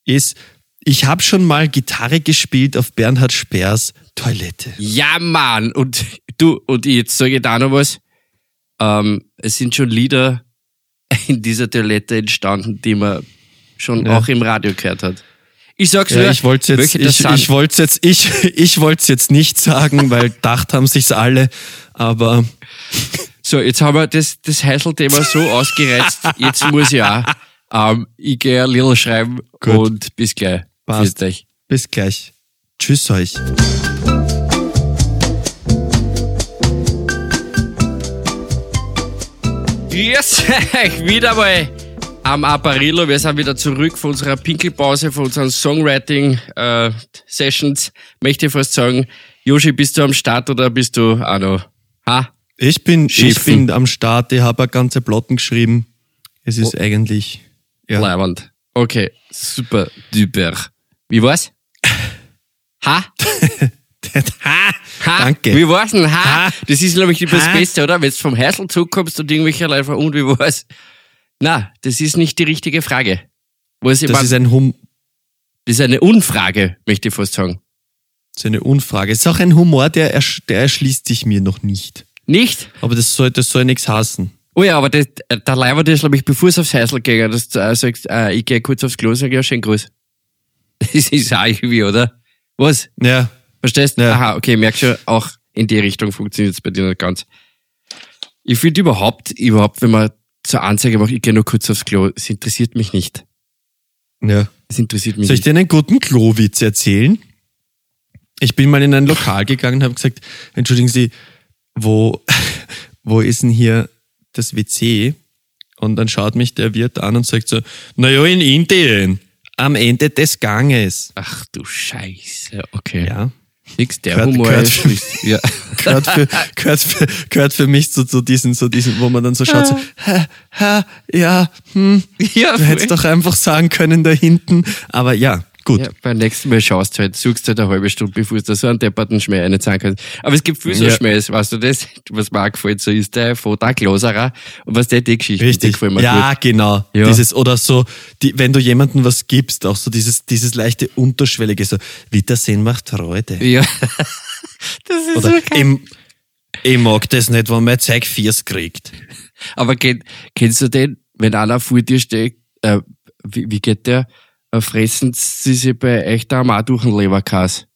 ist, ich habe schon mal Gitarre gespielt auf Bernhard Speers Toilette. Ja, Mann. Und du, und jetzt sage ich da noch was. Ähm, es sind schon Lieder in dieser Toilette entstanden, die man schon Ja. auch im Radio gehört hat. Ich sag's Ja, nur, ich wollte jetzt, ich, ich wollte jetzt, ich, ich wollte jetzt nicht sagen, weil gedacht haben sich's alle, aber So, jetzt haben wir das, das Heißel-Thema so ausgereizt. Jetzt muss ich auch. Ähm, ich gehe ein little schreiben Gut. und bis gleich. Passt. Euch. bis gleich. Tschüss euch. Grüß euch wieder mal am Apparillo. Wir sind wieder zurück von unserer Pinkelpause, von unseren Songwriting-Sessions. Möchte ich fast sagen, Joshi, bist du am Start oder bist du auch noch? Ha? Ich bin, ich bin am Start, ich habe ganze Plotten geschrieben. Es ist eigentlich, ja. Leibend. Okay, super, duper. Wie war's? Ha? ha, Ha? Danke. Wie war's denn? Ha? Ha? Das ist, glaube ich, das Ha? Beste, oder? Wenn du vom Heißel zurückkommst und irgendwelche Leute fragen, und wie war's? Na, das ist nicht die richtige Frage. Was Das ist, ein hum das ist eine Unfrage, möchte ich fast sagen. das ist eine Unfrage. Es ist auch ein Humor, der, ersch der erschließt sich mir noch nicht. Nicht? Aber das soll, das soll nichts hassen. Oh ja, aber das, äh, der Leiber, das glaube ich, bevor es aufs Heißel gegangen, dass du äh, sagst, äh, ich gehe kurz aufs Klo und sage, ja, schön Gruß. Das ist auch irgendwie, oder? Was? Ja, Verstehst? Ja. Aha, okay, merk schon, auch in die Richtung funktioniert es bei dir nicht ganz. Ich finde überhaupt, überhaupt, wenn man zur Anzeige macht, ich gehe nur kurz aufs Klo, es interessiert mich nicht. ja. Es interessiert mich Soll ich nicht. dir einen guten Klowitz erzählen? Ich bin mal in ein Lokal gegangen und habe gesagt, entschuldigen Sie, wo, wo ist denn hier das WC? Und dann schaut mich der Wirt an und sagt so, naja, in Indien, am Ende des Ganges. Ach du Scheiße, okay. Ja, Nix, der Gehört- Humor gehört- ist, ja. gehört für, gehört für, gehört für mich so zu diesen, so diesen, wo man dann so schaut, so, ha, ha, ja, hm, ja, du hättest doch einfach sagen können da hinten. Aber ja, gut. Ja, beim nächsten Mal schaust du halt, suchst halt eine halbe Stunde, bevor du so einen depperten Schmäh reinzahlen kannst. Aber es gibt viel so Ja. Schmähs, weißt du das? Was mir auch gefällt, so ist der von der Gloserer. Und was der die Geschichte, die Richtig. mir Ja, gut. genau. Ja. Dieses, oder so, die, wenn du jemandem was gibst, auch so dieses, dieses leichte Unterschwellige, so, Wiedersehen macht Freude. Ja. das ist Oder so geil. ich, mag das nicht, wenn mein Zeug Viers kriegt. Aber kenn, kennst du den, wenn einer vor dir steht, äh, wie, wie geht der? Äh, fressen sie sich bei euch da auch durch den Leberkas?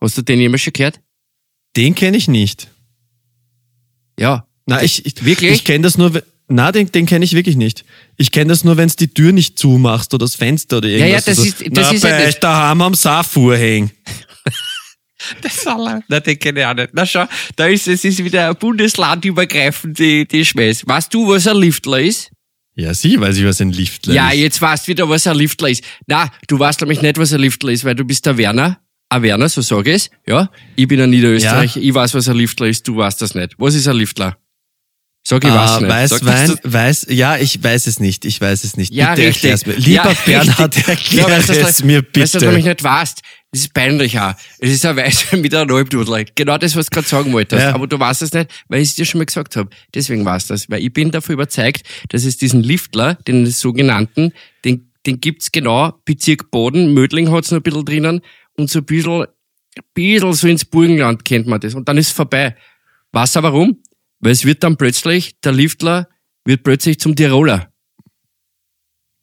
Hast du den jemals schon gehört? Den kenne ich nicht. Ja. Na, ich, ich, Wirklich? Ich kenne das nur, na, den, den kenne ich wirklich nicht. Ich kenne das nur, wenn du die Tür nicht zumachst oder das Fenster oder irgendwas. ja, das so, ist- das na, ist ja bei das- euch daheim am Saarvorhang. Das aller. Na, den kenne ich auch nicht. Na schau, da ist es ist wieder bundeslandübergreifend die, die Schmähs. Weißt du, was ein Liftler ist? Ja, sie weiß ich, was ein Liftler Ja, ist. jetzt weißt du wieder, was ein Liftler ist. Na, du weißt nämlich nicht, was ein Liftler ist, weil du bist der Werner. Ein Werner, so sag ich es. Ja, ich bin ein Niederösterreicher. Ich weiß, was ein Liftler ist. Du weißt das nicht. Was ist ein Liftler? Sag, ich weiß Ah, nicht. weiß, Sag, Wein, dass du- weiß, ja, ich weiß es nicht, ich weiß es nicht. Ja, bitte richtig. mir. Lieber ja, Bernhard, erklär Ja, du, es mir bitte. Weißt du, nämlich nicht weißt, das ist peinlich auch. Es ist ein Weißer mit einem Halbdudel. Genau das, was du gerade sagen wolltest. Ja. Aber du weißt es nicht, weil ich es dir schon mal gesagt habe. Deswegen weißt du das. Weil ich bin davon überzeugt, dass es diesen Liftler, den sogenannten, den, den gibt's genau, Bezirk Boden, Mödling hat's noch ein bisschen drinnen und so ein bisschen, ein bisschen so ins Burgenland kennt man das. Und dann ist es vorbei. Weißt du warum? Weil es wird dann plötzlich, der Liftler wird plötzlich zum Tiroler.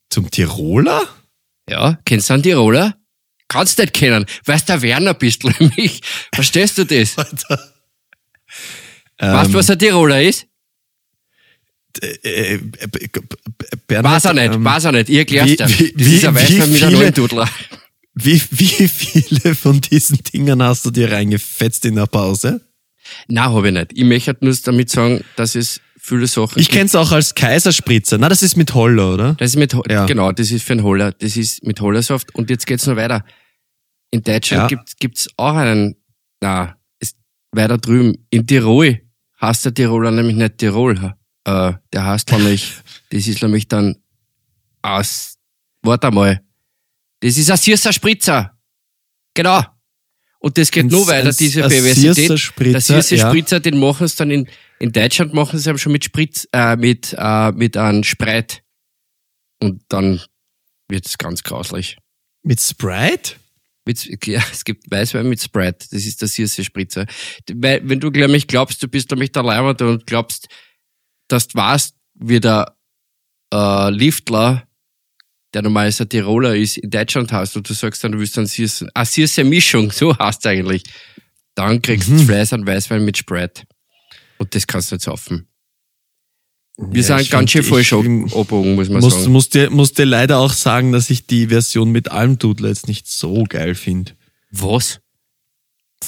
Zum Tiroler? Ja, kennst du einen Tiroler? Kannst nicht kennen, weißt der Werner bist du nämlich. Verstehst du das? Alter. weißt du, was ein Tiroler ist? Äh, äh, B- Bernhard, Weiß er nicht, ähm, weiß er nicht. Ich erklär's wie- dir. wie- wie- Weißer wie mit einem. Wie, wie viele von diesen Dingern hast du dir reingefetzt in der Pause? Nein, habe ich nicht. Ich möchte nur damit sagen, dass es viele Sachen. Ich kenn's auch als Kaiserspritzer. Na, das ist mit Holler, oder? Das ist mit, Ho- Ja. genau, das ist für einen Holler. Das ist mit Hollersaft. Und jetzt geht's noch weiter. In Deutschland Ja. gibt, gibt's auch einen, na, ist weiter drüben. In Tirol heißt der Tiroler nämlich nicht Tirol. Äh, der heißt nämlich, das ist nämlich dann aus, warte mal. Das ist ein Sierser Spritzer. Genau. Und das geht Ein- nur weiter, diese ein Perversität. Spritzer, Der Sierser ja. Spritzer, den machen sie dann in, in Deutschland machen sie eben schon mit Spritz, äh, mit, äh, mit einem Spreit. Und dann wird es ganz grauslich. Mit Sprite? Mit, ja, es gibt Weißwein mit Sprite. Das ist der Sierse Spritzer. Weil, wenn du nämlich glaubst, du bist nämlich der Leibwand und glaubst, dass du weißt, wie der äh, Liftler, der normalerweise ein Tiroler ist, in Deutschland hast und du sagst dann, du willst dann Sierse, ah, Sierse Mischung, so heißt eigentlich. Dann kriegst du Fleiß an Weißwein mit Sprite. Und das kannst du nicht saufen. Wir Ja, sind ganz schön ich abgebogen, muss man Muss, sagen. muss, dir, muss dir leider auch sagen, dass ich die Version mit Almdudler jetzt nicht so geil finde. Was?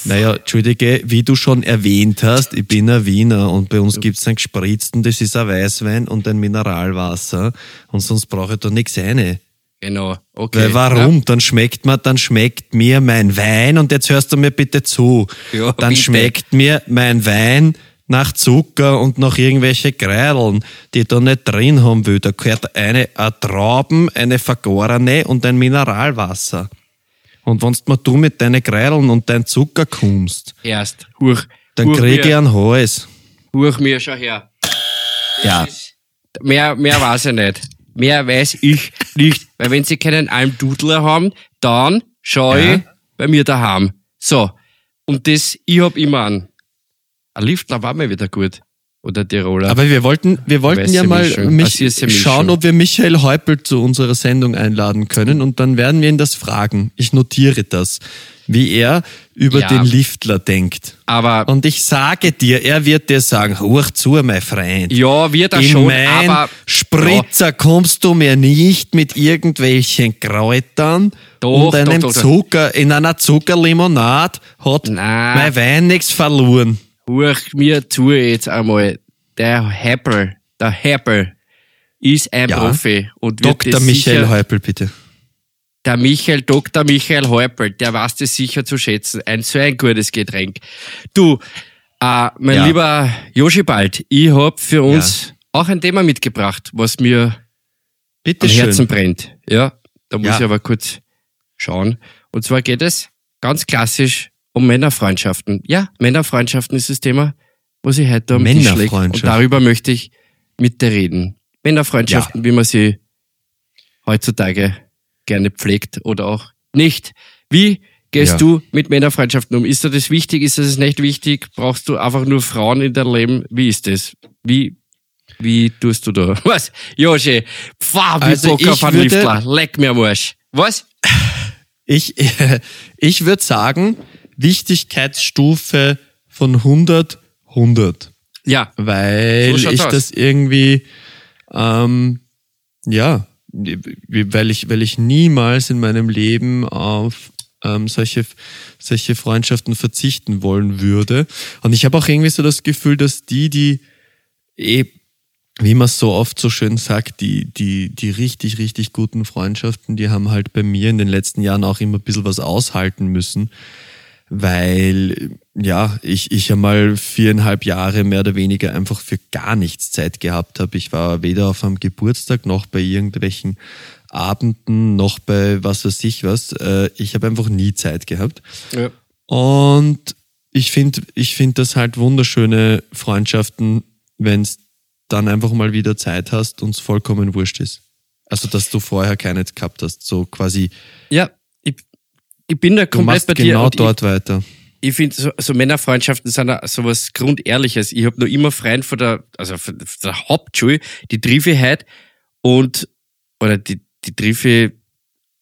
Naja, entschuldige, wie du schon erwähnt hast, ich bin ein Wiener und bei uns gibt's einen gespritzten, das ist ein Weißwein und ein Mineralwasser und sonst brauche ich da nichts eine. Genau. Okay. Weil warum? Dann schmeckt mir, dann schmeckt mir mein Wein und jetzt hörst du mir bitte zu. Ja, dann bitte. schmeckt mir mein Wein nach Zucker und nach irgendwelche Kreideln, die ich da nicht drin haben will. Da gehört eine, eine Trauben, eine vergorene und ein Mineralwasser. Und wenn du mit deinen Kreideln und dein Zucker kommst. Erst. Huch. dann huch krieg ich mir, einen Hals. Huch mir schon her. Ja. Mehr, mehr weiß ich nicht. Mehr weiß ich nicht. Weil wenn sie keinen Almdudler haben, dann schau Ja. ich bei mir daheim. So. Und das, ich hab immer einen. Ein Liftler war mir wieder gut. Oder Tiroler. Aber wir wollten, wir wollten ja mal mich Ah, schauen, ob wir Michael Häupl zu unserer Sendung einladen können und dann werden wir ihn das fragen. Ich notiere das, wie er über Ja. den Liftler denkt. aber Und ich sage dir, er wird dir sagen, hoch zu, mein Freund. ja, wird er In schon, mein aber Spritzer kommst du mir nicht mit irgendwelchen Kräutern Doch, und einem doch, doch. Zucker. In einer Zuckerlimonade hat Nein. mein Wein nichts verloren. Huch mir zu jetzt einmal. Der Heppel, der Heppel ist ein Ja. Profi. Und wird Dr. Michael sicher, bitte. Der Michael, Dr. Michael Häupl, der weiß das sicher zu schätzen. Ein so ein gutes Getränk. Du, äh, mein Ja. lieber Joschibald, ich hab für uns auch ein Thema mitgebracht, was mir Bitte am schön. Herzen brennt. Ja, da muss Ja. ich aber kurz schauen. Und zwar geht es ganz klassisch um Männerfreundschaften. Ja, Männerfreundschaften ist das Thema, was ich heute am Tisch lege. Und darüber möchte ich mit dir reden. Männerfreundschaften, wie man sie heutzutage gerne pflegt oder auch nicht. Wie gehst Ja. du mit Männerfreundschaften um? Ist dir das wichtig? Ist dir das nicht wichtig? Brauchst du einfach nur Frauen in deinem Leben? Wie ist das? Wie, wie tust du da? Was? Joshi, pfah, wie Also Bock ich auf einen würde- Liftler. Leck mir am Arsch. Was? Ich, ich würde sagen, Wichtigkeitsstufe von 100, 100. Ja, Weil So ich aus. das irgendwie, ähm, ja, weil ich, weil ich niemals in meinem Leben auf ähm, solche, solche Freundschaften verzichten wollen würde. Und ich habe auch irgendwie so das Gefühl, dass die, die eh, wie man so oft so schön sagt, die, die, die richtig, richtig guten Freundschaften, die haben halt bei mir in den letzten Jahren auch immer ein bisschen was aushalten müssen weil ja, ich, ich einmal viereinhalb Jahre mehr oder weniger einfach für gar nichts Zeit gehabt habe. Ich war weder auf einem Geburtstag noch bei irgendwelchen Abenden noch bei was weiß ich was. Äh, Ich habe einfach nie Zeit gehabt. ja. Und ich finde ich find das halt wunderschöne Freundschaften, wenn es dann einfach mal wieder Zeit hast und es vollkommen wurscht ist. Also, dass du vorher keine gehabt hast. So quasi, ja ich, bin da komplett bei dir. genau und ich- dort weiter. ich finde, so, so Männerfreundschaften sind so was Grundehrliches. Ich habe noch immer Freunde von der, also von der Hauptschule, die heute und, oder die, die triff ich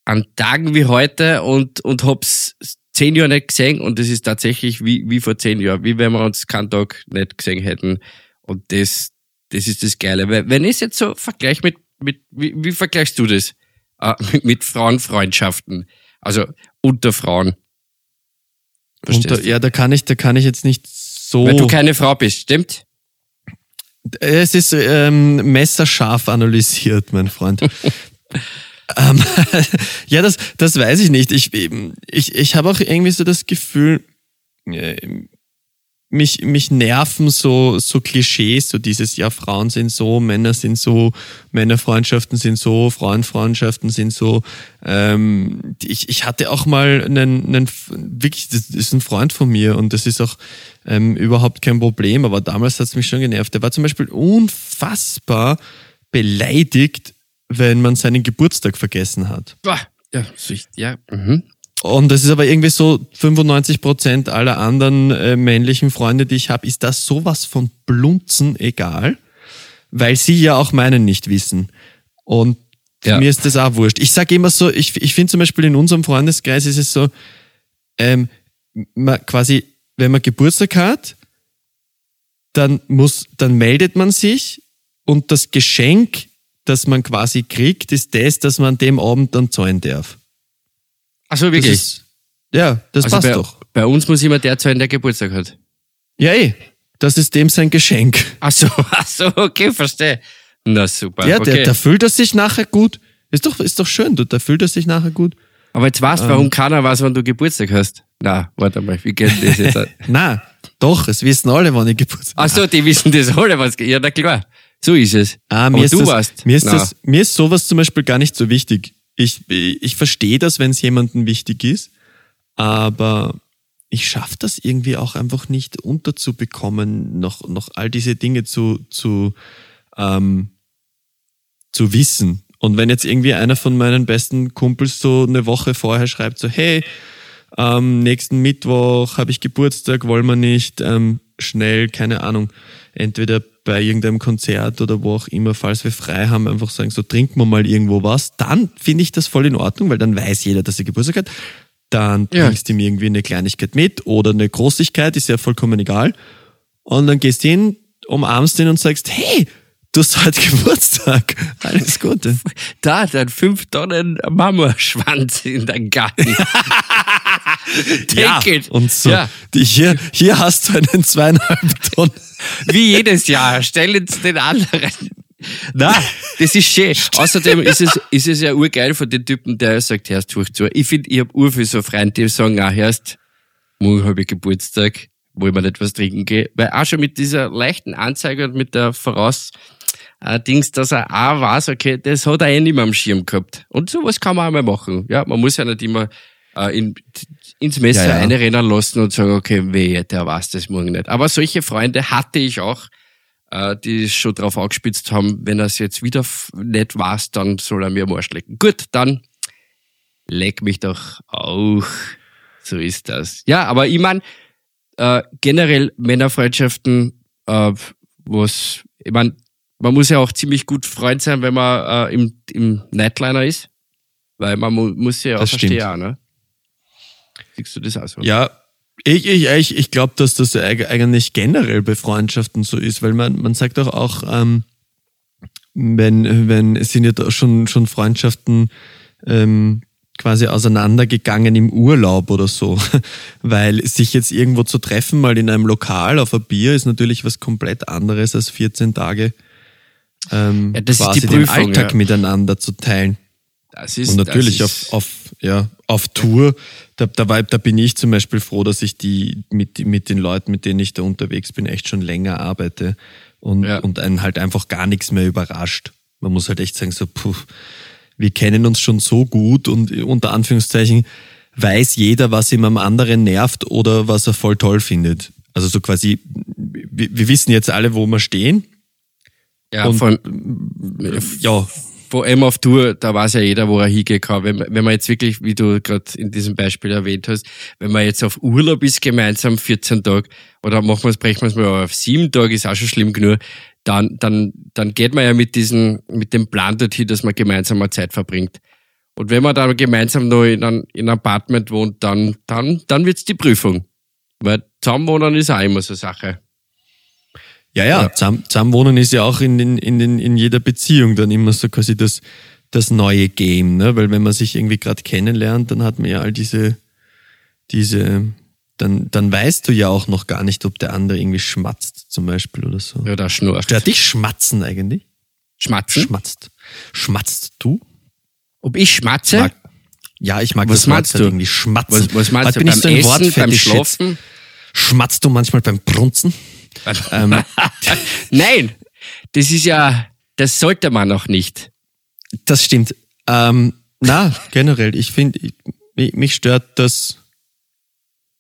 an Tagen wie heute und, und hab's zehn Jahre nicht gesehen und das ist tatsächlich wie, wie vor zehn Jahren, wie wenn wir uns keinen Tag nicht gesehen hätten. Und das, das ist das Geile. Weil, wenn ich es jetzt so vergleiche mit, mit, wie, wie vergleichst du das? Äh, mit, mit Frauenfreundschaften. Also unter Frauen. Verstehst du? ja, da kann ich, da kann ich jetzt nicht so. Weil du keine Frau bist, stimmt? Es ist ähm, messerscharf analysiert, mein Freund. ähm, ja, das, das weiß ich nicht. Ich, ich, ich habe auch irgendwie so das Gefühl, äh, mich, mich nerven so, so Klischees, so dieses, ja, Frauen sind so, Männer sind so, Männerfreundschaften sind so, Frauenfreundschaften sind so. Ähm, ich, ich hatte auch mal einen, einen, wirklich, das ist ein Freund von mir und das ist auch ähm, überhaupt kein Problem, aber damals hat es mich schon genervt. Der war zum Beispiel unfassbar beleidigt, wenn man seinen Geburtstag vergessen hat. Ja, ja. Mhm. Und das ist aber irgendwie so 95 Prozent aller anderen äh, männlichen Freunde, die ich habe, ist das sowas von Blunzen egal, weil sie ja auch meinen nicht wissen. Und ja. mir ist das auch wurscht. Ich sage immer so, ich, ich finde zum Beispiel in unserem Freundeskreis ist es so, ähm, man quasi, wenn man Geburtstag hat, dann muss, dann meldet man sich und das Geschenk, das man quasi kriegt, ist das, dass man an dem Abend dann zahlen darf. Achso, wirklich? Das ist, ja, das also passt bei, doch. Bei uns muss immer der zahlen, der Geburtstag hat. Ja, eh. Das ist dem sein Geschenk. Achso, achso, okay, verstehe. Na super. Ja, okay. der, der fühlt er sich nachher gut. Ist doch, ist doch schön, du, da fühlt er sich nachher gut. Aber jetzt weißt du, warum ähm. keiner weiß, wann du Geburtstag hast. Na, warte mal, wie geht das jetzt? na, doch, es wissen alle, wann ich Geburtstag habe. Achso, die wissen das alle, was Ja, na klar. So ist es. Ah, mir Aber ist du das, warst. Mir ist, das, mir ist sowas zum Beispiel gar nicht so wichtig. Ich, ich verstehe das, wenn es jemandem wichtig ist, aber ich schaffe das irgendwie auch einfach nicht unterzubekommen, noch, noch all diese Dinge zu, zu, ähm, zu wissen. Und wenn jetzt irgendwie einer von meinen besten Kumpels so eine Woche vorher schreibt, so, hey, ähm, nächsten Mittwoch habe ich Geburtstag, wollen wir nicht ähm, schnell, keine Ahnung, entweder bei irgendeinem Konzert oder wo auch immer, falls wir frei haben, einfach sagen, so trinken wir mal irgendwo was, dann finde ich das voll in Ordnung, weil dann weiß jeder, dass er Geburtstag hat. Dann ja. bringst du ihm irgendwie eine Kleinigkeit mit oder eine Großigkeit, ist ja vollkommen egal. Und dann gehst du hin, umarmst ihn und sagst, hey, du hast heute Geburtstag. Alles Gute. Da, dein fünf Tonnen Marmorschwanz in deinem Garten. Take ja, it. Und so. Ja. Hier, hier hast du einen zweieinhalb Tonnen. Wie jedes Jahr. Stell jetzt den anderen. Na, das ist schön. Außerdem ist es, ist es ja urgeil von den Typen, der sagt, hörst du zu. Ich finde, ich habe ur viel so Freunde, die sagen, ah, hörst, morgen habe ich Geburtstag, wo ich mal etwas trinken gehe. Weil auch schon mit dieser leichten Anzeige und mit der Voraus, äh, Dings, dass er auch weiß, okay, das hat er eh nicht mehr am Schirm gehabt. Und sowas kann man auch mal machen. Ja, man muss ja nicht immer äh, in, ins Messer ja, ja. einrennen lassen und sagen, okay, weh, der weiß das morgen nicht. Aber solche Freunde hatte ich auch, äh, die schon drauf angespitzt haben, wenn er es jetzt wieder nicht weiß, dann soll er mir am Arsch lecken. Gut, dann leck mich doch auch. So ist das. Ja, aber ich meine, äh, generell Männerfreundschaften, äh, was, ich meine, man muss ja auch ziemlich gut Freund sein, wenn man äh, im, im Nightliner ist. Weil man mu muss ja auch das verstehen, stimmt. ne? Siehst du das auch so? Ja, ich, ich, ich, ich glaube, dass das eigentlich generell bei Freundschaften so ist, weil man, man sagt doch auch, ähm, wenn, wenn es sind ja da schon, schon Freundschaften ähm, quasi auseinandergegangen im Urlaub oder so. Weil sich jetzt irgendwo zu treffen, mal in einem Lokal auf ein Bier, ist natürlich was komplett anderes als 14 Tage ähm, ja, quasi Prüfung, den Alltag ja. miteinander zu teilen. Das ist, Und natürlich auf, auf, ja, auf Tour, da, da, war, da bin ich zum Beispiel froh, dass ich die mit, mit den Leuten, mit denen ich da unterwegs bin, echt schon länger arbeite und, ja. und einen halt einfach gar nichts mehr überrascht. Man muss halt echt sagen, so, puh, wir kennen uns schon so gut und unter Anführungszeichen weiß jeder, was ihm am anderen nervt oder was er voll toll findet. Also so quasi, wir, wir wissen jetzt alle, wo wir stehen ja, und, vor ja. Vor allem auf Tour, da weiß ja jeder, wo er hingehen kann. Wenn, wenn man jetzt wirklich, wie du gerade in diesem Beispiel erwähnt hast, wenn man jetzt auf Urlaub ist, gemeinsam 14 Tage, oder machen wir es, brechen wir es mal auf sieben Tage, ist auch schon schlimm genug, dann, dann, dann geht man ja mit diesem, mit dem Plan dorthin, dass man gemeinsam mal Zeit verbringt. Und wenn man dann gemeinsam noch in einem, in einem Apartment wohnt, dann, dann, dann wird's die Prüfung. Weil zusammenwohnen ist auch immer so eine Sache. Ja, ja, zusammen, zusammenwohnen ist ja auch in, in, in, in jeder Beziehung dann immer so quasi das, das neue Game, ne? Weil wenn man sich irgendwie gerade kennenlernt, dann hat man ja all diese, diese dann, dann weißt du ja auch noch gar nicht, ob der andere irgendwie schmatzt, zum Beispiel oder so. Oder schnurrt. Stört dich Schmatzen eigentlich? Schmatzen? Schmatzt. Schmatzt du? Ob ich schmatze? Mag, ja, ich mag Was das Wort halt irgendwie schmatzen. was, was meinst du? bin Beim ich so ein Essen, beim. Schlafen? Schmatzt du manchmal beim Brunzen? Ähm, Nein, das ist ja, das sollte man noch nicht. das stimmt. Ähm, na, generell, ich finde, mich, stört das,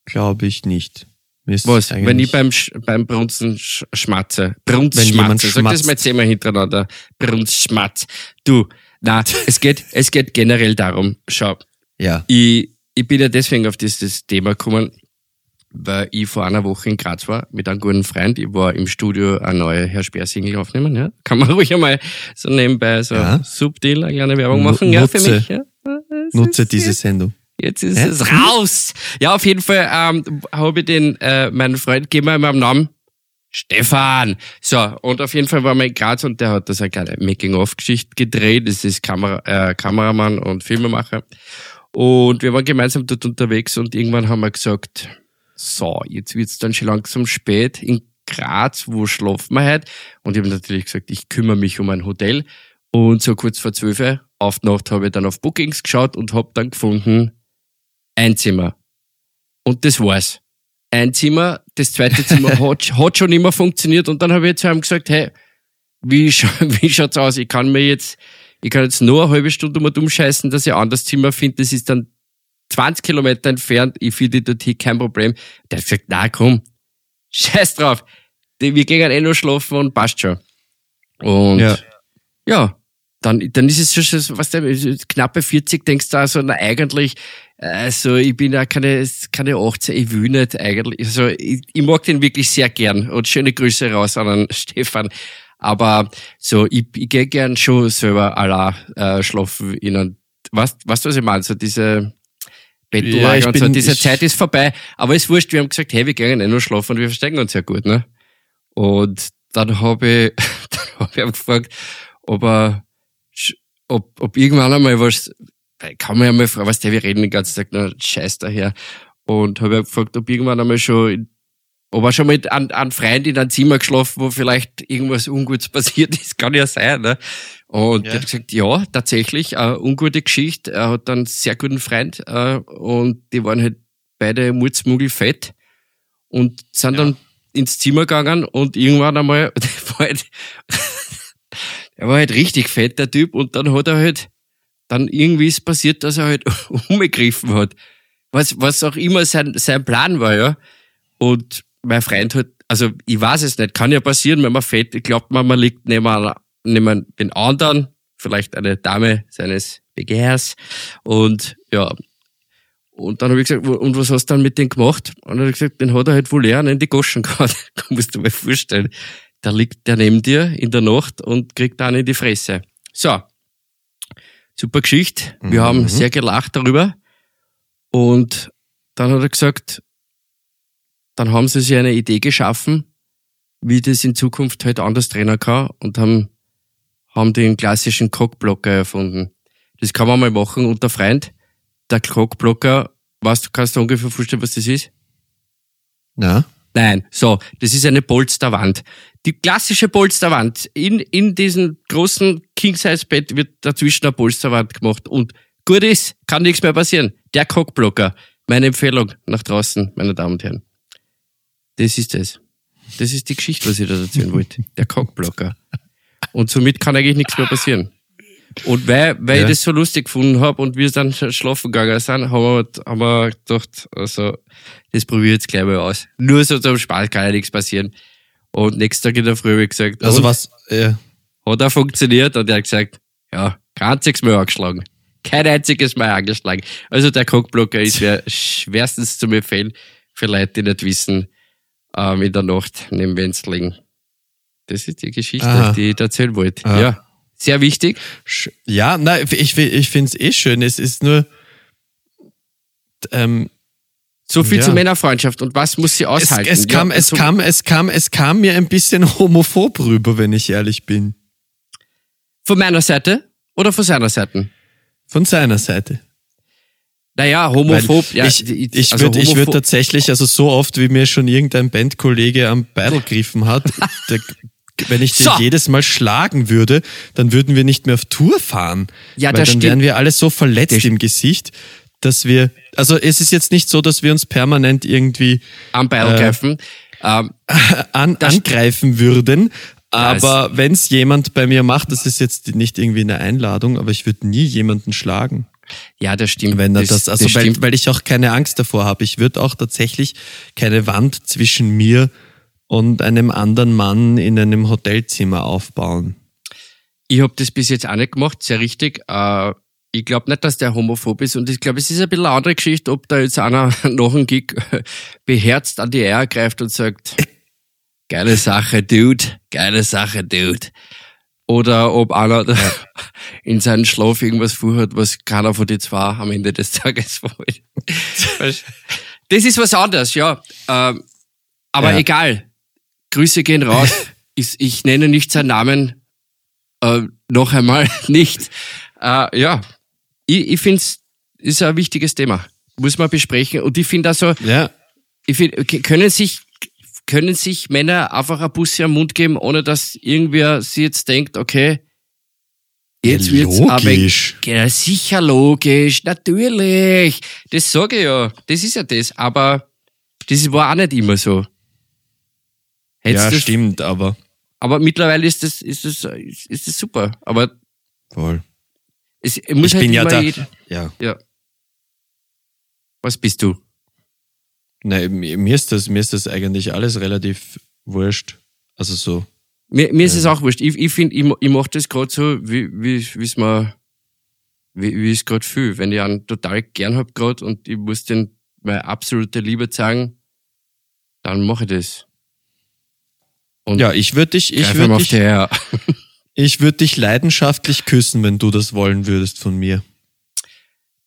glaube ich, nicht. Was? Wenn ich beim, Sch beim Brunzen sch schmatze. Brunz Wenn schmatze. Sag das mal zehnmal hintereinander. Brunz schmatz. Du, na, es geht, es geht generell darum, schau, ja. ich, ich bin ja deswegen auf dieses Thema gekommen, weil ich vor einer Woche in Graz war mit einem guten Freund. Ich war im Studio eine neue Herr Speer-Single aufnehmen. Ja? Kann man ruhig einmal so nebenbei so Ja. subtil eine kleine Werbung machen, ja, für nutze- mich. Ja? Nutze diese Sendung. Jetzt ist Hä? es raus. Ja, auf jeden Fall ähm, habe ich den äh, meinen Freund gegeben in meinem Namen. Stefan. So, und auf jeden Fall waren wir in Graz und der hat da so eine kleine Making-of-Geschichte gedreht. Das ist Kamera, äh, Kameramann und Filmemacher. Und wir waren gemeinsam dort unterwegs und irgendwann haben wir gesagt, so, jetzt wird's dann schon langsam spät in Graz, wo schlafen wir heute? Und ich habe natürlich gesagt, ich kümmere mich um ein Hotel. Und so kurz vor zwölf auf die Nacht habe ich dann auf Bookings geschaut und habe dann gefunden, ein Zimmer. Und das war's. Ein Zimmer, das zweite Zimmer hat, hat schon immer funktioniert. Und dann habe ich zu ihm gesagt, hey, wie, scha wie schaut's aus? Ich kann mir jetzt, ich kann jetzt nur eine halbe Stunde mal umscheißen, dass ich ein anderes Zimmer finde. Das ist dann 20 Kilometer entfernt. Ich finde dort hier kein Problem. Der hat gesagt, na komm, scheiß drauf. Wir gehen eh nur schlafen und passt schon. Und Ja. ja, dann, dann ist es schon so, was der, knappe 40 denkst du also, na eigentlich, also ich bin ja keine, keine 18, ich will nicht eigentlich. Also ich, ich mag den wirklich sehr gern und schöne Grüße raus an den Stefan. Aber so, ich, ich gehe gern schon selber allein äh, schlafen in weißt, weißt du, was ich meine? So diese Bettlager Ja, und so, diese Zeit ist vorbei. Aber es ist wurscht, wir haben gesagt, hey, wir gehen eh nur schlafen und wir verstecken uns ja gut, ne? Und dann habe ich, dann hab ich ihn gefragt, ob er, ob, ob irgendwann einmal was, kann man ja mal fragen, was der, wir reden den ganzen Tag nur Scheiß daher. Und habe gefragt, ob irgendwann einmal schon, in- ob er schon mit einem, einem Freund in einem Zimmer geschlafen, wo vielleicht irgendwas Ungutes passiert ist, kann ja sein, ne? Und Ja. der hat gesagt, ja, tatsächlich, eine ungute Geschichte. Er hat einen sehr guten Freund, äh, und die waren halt beide mutzmugelfett und sind dann ins Zimmer gegangen und irgendwann einmal, der war halt, er war halt richtig fett, der Typ, und dann hat er halt, dann irgendwie ist passiert, dass er halt umgegriffen hat. Was, was auch immer sein, sein Plan war, ja. Und mein Freund hat, also ich weiß es nicht, kann ja passieren, wenn man fett, ich glaubt man, man liegt neben, einer, neben den anderen, vielleicht eine Dame seines Begehrs. Und ja, und dann habe ich gesagt, und was hast du dann mit dem gemacht? Und dann hat er gesagt, den hat er halt wohl lernen in die Goschen gehauen. musst du mal vorstellen. Da liegt der neben dir in der Nacht und kriegt einen in die Fresse. So. Super Geschichte. Wir Mhm. haben sehr gelacht darüber. Und dann hat er gesagt, dann haben sie sich eine Idee geschaffen, wie das in Zukunft halt anders trennen kann und haben, haben den klassischen Cockblocker erfunden. Das kann man mal machen unter Freund. Der Cockblocker, weißt du, kannst du ungefähr vorstellen, was das ist? Na? Nein, so, das ist eine Polsterwand. Die klassische Polsterwand. In, in diesem großen King-Size-Bett wird dazwischen eine Polsterwand gemacht. Und gut ist, kann nichts mehr passieren. Der Cockblocker. Meine Empfehlung nach draußen, meine Damen und Herren. Das ist es. Das ist die Geschichte, was ich da erzählen wollte. Der Cockblocker. Und somit kann eigentlich nichts mehr passieren. Und weil, weil Ja. ich das so lustig gefunden habe und wir dann schlafen gegangen sind, haben wir, haben wir gedacht, also, das probiere ich jetzt gleich mal aus. Nur so zum Spaß kann ja nichts passieren. Und nächsten Tag in der Früh habe ich gesagt, Also was, äh, hat er funktioniert? Und er hat gesagt, ja, kein einziges Mal angeschlagen. Kein einziges Mal angeschlagen. Also der Cockblocker ist ja schwerstens zu empfehlen für Leute, die nicht wissen, ähm, in der Nacht neben wen sie liegen. Das ist die Geschichte, Aha. die ich erzählen wollte. Aha. Ja, sehr wichtig. ja, na, ich, ich finde es eh schön. Es ist nur, ähm, So viel Ja. zu Männerfreundschaft. Und was muss sie es, aushalten? es, kam, Ja, es, kam, es, kam, es kam mir ein bisschen homophob rüber, wenn ich ehrlich bin. Von meiner Seite oder von seiner Seite? Von seiner Seite. Naja, homophob. Weil ja, ich ich also würde würd tatsächlich, also so oft, wie mir schon irgendein Bandkollege am Beidel gegriffen hat, der, wenn ich den So. jedes Mal schlagen würde, dann würden wir nicht mehr auf Tour fahren. Ja, weil das dann stimmt. wären wir alle so verletzt Das- im Gesicht, dass wir, also es ist jetzt nicht so, dass wir uns permanent irgendwie am Beil äh, greifen. Ähm, an, angreifen würden. Aber wenn es jemand bei mir macht, das ist jetzt nicht irgendwie eine Einladung, aber ich würde nie jemanden schlagen. Ja, das stimmt. Wenn er das, also weil, stimmt. weil ich auch keine Angst davor habe. Ich würde auch tatsächlich keine Wand zwischen mir und einem anderen Mann in einem Hotelzimmer aufbauen. Ich habe das bis jetzt auch nicht gemacht, sehr richtig. Äh, ich glaube nicht, dass der homophob ist und ich glaube, es ist ein bisschen eine andere Geschichte, ob da jetzt einer nach dem Gig beherzt an die Eier greift und sagt, geile Sache, Dude, geile Sache, Dude. Oder ob einer in seinen Schlaf irgendwas vorhat, was keiner von den zwei am Ende des Tages wollte. das ist was anderes, ja. Ähm, aber Ja. egal. Grüße gehen raus. ich, ich nenne nicht seinen Namen, äh, noch einmal nicht. Äh, ja, ich, ich finde es ist ein wichtiges Thema. Muss man besprechen. Und ich finde also, Ja, ich find, können sich können sich Männer einfach ein Bussi am Mund geben, ohne dass irgendwer sie jetzt denkt, okay, jetzt Ja, wird's logisch. aber ja, sicher logisch, natürlich. Das sage ich ja. Das ist ja das. Aber das war auch nicht immer so. Hätt's ja das, stimmt, aber aber mittlerweile ist das, ist das, ist das super. Aber voll. es muss Ich halt bin ja da. Ja. ja. Was bist du? Nein, mir ist das, mir ist das eigentlich alles relativ wurscht. Also so. Mir, mir ist es auch wurscht. Ich, ich finde, ich, ich mache das gerade so, wie wie wie es mir, wie, wie ich es gerade fühle. Wenn ich einen total gern hab gerade und ich muss den meine absolute Liebe zeigen, dann mache ich das. Und Ja, ich würde dich, ich würde dich, ich würde dich leidenschaftlich küssen, wenn du das wollen würdest von mir.